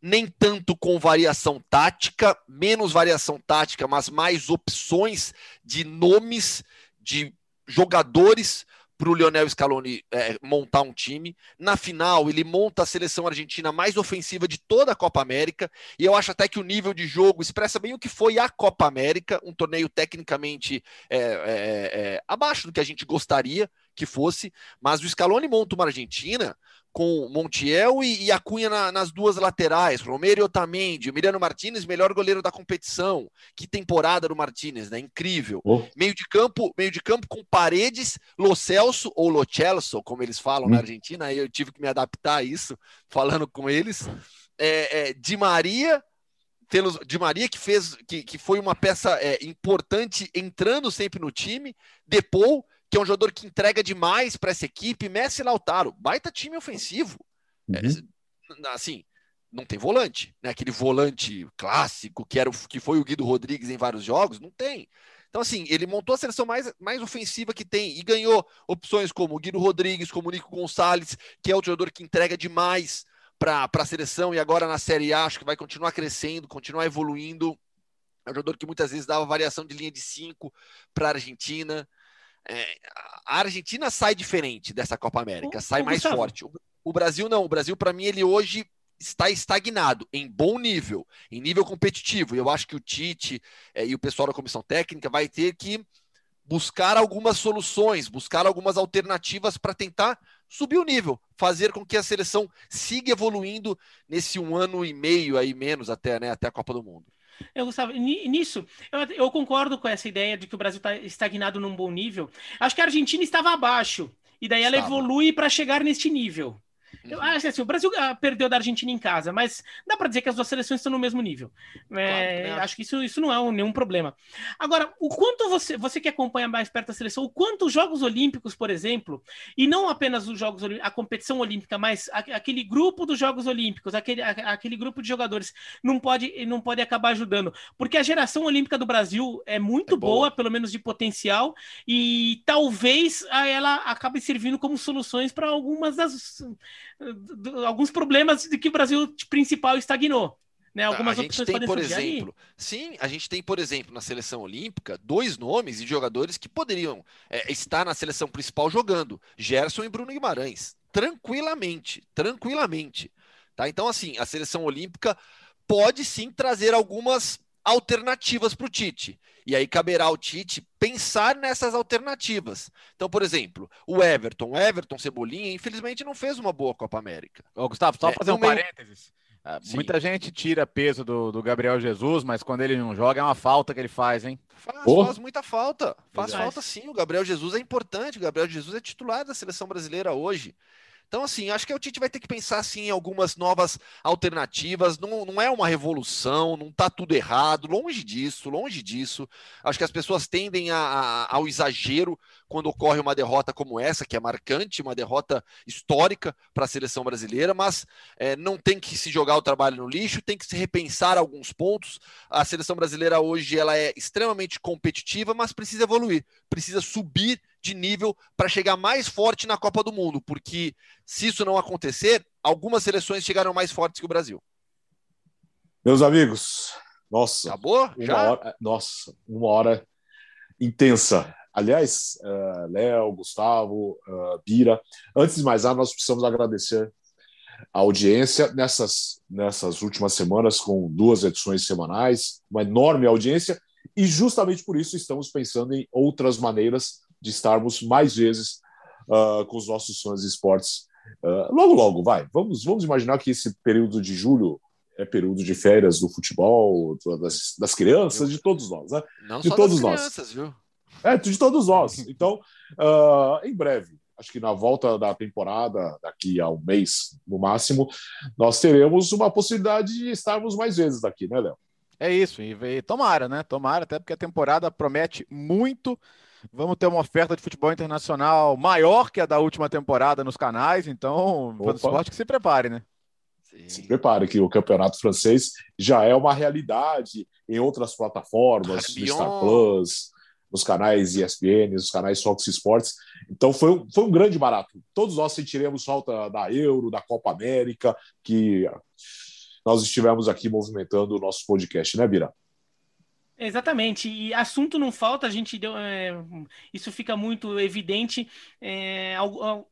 nem tanto com variação tática, menos variação tática, mas mais opções de nomes, de jogadores para o Lionel Scaloni é, montar um time. Na final, ele monta a seleção argentina mais ofensiva de toda a Copa América. E eu acho até que o nível de jogo expressa bem o que foi a Copa América, um torneio tecnicamente é, é, é abaixo do que a gente gostaria que fosse. Mas o Scaloni monta uma Argentina com Montiel e, e Acunha na, nas duas laterais, Romero e Otamendi, Emiliano Martinez, melhor goleiro da competição. Que temporada do Martinez, né? Incrível. Oh. Meio de campo, meio de campo com Paredes, Lo Celso ou Lo Celso, como eles falam hum. na Argentina, aí eu tive que me adaptar a isso, falando com eles. É, é, Di Maria, pelos Di Maria que fez que, que foi uma peça é, importante entrando sempre no time, Depou que é um jogador que entrega demais para essa equipe. Messi Lautaro, baita time ofensivo. Uhum. É, assim, não tem volante, né? Aquele volante clássico que era o, que foi o Guido Rodrigues em vários jogos, não tem. Então, assim, ele montou a seleção mais, mais ofensiva que tem e ganhou opções como o Guido Rodrigues, como o Nico Gonçalves, que é outro jogador que entrega demais para a seleção e agora na Série A acho que vai continuar crescendo, continuar evoluindo. É um jogador que muitas vezes dava variação de linha de cinco para a Argentina. É, a Argentina sai diferente dessa Copa América, sai mais forte. O, o Brasil não, o Brasil, para mim, ele hoje está estagnado em bom nível, em nível competitivo. Eu acho que o Tite é, e o pessoal da comissão técnica vai ter que buscar algumas soluções, buscar algumas alternativas para tentar subir o nível, fazer com que a seleção siga evoluindo nesse um ano e meio aí menos até, né, até a Copa do Mundo. Eu, Gustavo, nisso, eu, eu, concordo com essa ideia de que o Brasil está estagnado num bom nível. Acho que a Argentina estava abaixo, e daí ela Estava. evolui para chegar neste nível. Eu uhum. acho assim, o Brasil ah, perdeu da Argentina em casa, mas dá para dizer que as duas seleções estão no mesmo nível. É, claro, acho que isso, isso não é nenhum problema. Agora, o quanto você, você que acompanha mais perto da seleção, o quanto os Jogos Olímpicos, por exemplo, e não apenas os Jogos a competição olímpica, mas aquele grupo dos Jogos Olímpicos, aquele, aquele grupo de jogadores, não pode, não pode acabar ajudando. Porque a geração olímpica do Brasil é muito é boa. boa, pelo menos de potencial, e talvez ela acabe servindo como soluções para algumas das alguns problemas de que o Brasil principal estagnou. Né? Algumas a gente tem, por exemplo, aí. sim, a gente tem, por exemplo, na seleção olímpica, dois nomes de jogadores que poderiam é, estar na seleção principal jogando: Gerson e Bruno Guimarães. Tranquilamente, tranquilamente. Tá? Então, assim, a seleção olímpica pode sim trazer algumas alternativas para o Tite. E aí caberá ao Tite pensar nessas alternativas. Então, por exemplo, o Everton, o Everton Cebolinha, infelizmente não fez uma boa Copa América. Ô, Gustavo, só é, fazer um meio... parênteses. Ah, muita gente tira peso do, do, Gabriel Jesus, mas quando ele não joga é uma falta que ele faz, hein? Faz, oh. faz muita falta. Faz falta sim. O Gabriel Jesus é importante. O Gabriel Jesus é titular da seleção brasileira hoje. Então, assim, acho que o Tite vai ter que pensar assim, em algumas novas alternativas. Não, não é uma revolução, não está tudo errado, longe disso, longe disso. Acho que as pessoas tendem a, a, ao exagero quando ocorre uma derrota como essa, que é marcante, uma derrota histórica para a seleção brasileira, mas é, não tem que se jogar o trabalho no lixo, tem que se repensar alguns pontos. A seleção brasileira hoje ela é extremamente competitiva, mas precisa evoluir, precisa subir de nível para chegar mais forte na Copa do Mundo, porque se isso não acontecer, algumas seleções chegaram mais fortes que o Brasil. Meus amigos, nossa. Acabou? Já? Hora, nossa, uma hora intensa. Aliás, uh, Léo, Gustavo, uh, Bira, antes de mais nada, nós precisamos agradecer a audiência nessas, nessas últimas semanas, com duas edições semanais, uma enorme audiência, e justamente por isso estamos pensando em outras maneiras de estarmos mais vezes uh, com os nossos fãs de esportes. Uh, logo, logo, vai. Vamos, vamos imaginar que esse período de julho é período de férias do futebol, das, das crianças, de todos nós, né? Não de só todos das crianças, nós. viu? É, de todos nós. Então, uh, em breve, acho que na volta da temporada, daqui a um mês no máximo, nós teremos uma possibilidade de estarmos mais vezes daqui, né, Léo? É isso, e, e tomara, né? Tomara, até porque a temporada promete muito. Vamos ter uma oferta de futebol internacional maior que a da última temporada nos canais, então, o esporte que se prepare, né? Sim. Se prepare que o campeonato francês já é uma realidade em outras plataformas, no Star Plus, nos canais ESPN, nos canais Fox Sports. Então foi, foi um grande barato. Todos nós sentiremos falta da Euro, da Copa América, que nós estivemos aqui movimentando o nosso podcast, né, Bira? Exatamente, e assunto não falta, a gente deu. É, isso fica muito evidente. É, ao, ao,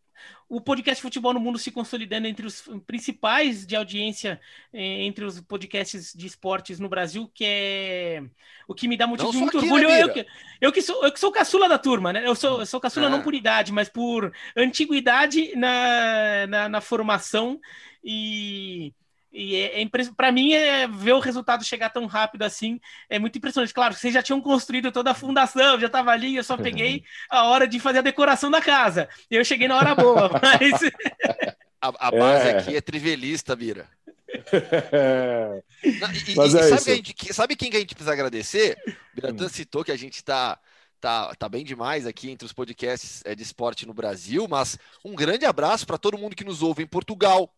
o podcast Futebol no Mundo se consolidando entre os principais de audiência é, entre os podcasts de esportes no Brasil, que é o que me dá muito, muito orgulho. Né, eu, eu, que sou, eu que sou caçula da turma, né? Eu sou, eu sou caçula não por idade, mas por antiguidade na, na, na formação e e é, é para mim, é, ver o resultado chegar tão rápido assim é muito impressionante. Claro, vocês já tinham construído toda a fundação, já estava ali, eu só peguei a hora de fazer a decoração da casa. Eu cheguei na hora boa, mas. a, a, base é. aqui é trivelista, Bira. e, mas e, é sabe, gente, sabe, quem que a gente precisa agradecer? Biratan hum. citou que a gente está tá, tá bem demais aqui entre os podcasts é, de esporte no Brasil, mas um grande abraço para todo mundo que nos ouve em Portugal,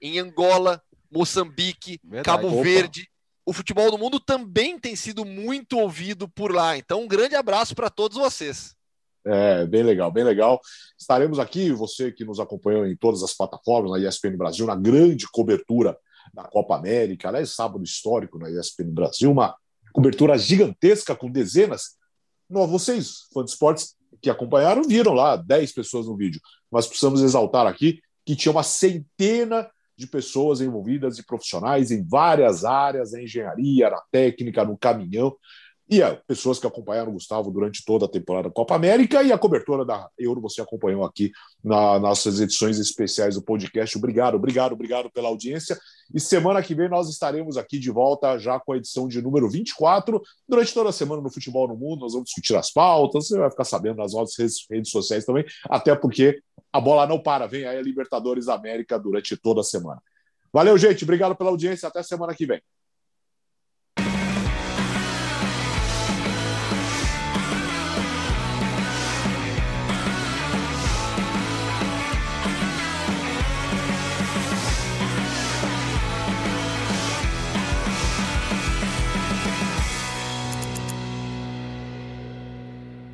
em Angola, Moçambique, Verdade. Cabo Opa. Verde. O futebol do mundo também tem sido muito ouvido por lá. Então, um grande abraço para todos vocês. É, bem legal, bem legal. Estaremos aqui, você que nos acompanhou em todas as plataformas, na ESPN Brasil, na grande cobertura da Copa América, aliás, sábado histórico na ESPN Brasil, uma cobertura gigantesca com dezenas. Não, vocês, fãs de esportes que acompanharam, viram lá 10 pessoas no vídeo. Mas precisamos exaltar aqui que tinha uma centena de pessoas envolvidas e profissionais em várias áreas, na engenharia, na técnica, no caminhão, e é, pessoas que acompanharam o Gustavo durante toda a temporada da Copa América e a cobertura da Euro você acompanhou aqui nas nossas edições especiais do podcast. Obrigado, obrigado, obrigado pela audiência. E semana que vem nós estaremos aqui de volta já com a edição de número 24. Durante toda a semana no Futebol no Mundo, nós vamos discutir as pautas, você vai ficar sabendo nas nossas redes sociais também, até porque a bola não para, vem aí a Libertadores América durante toda a semana. Valeu, gente, obrigado pela audiência, até semana que vem.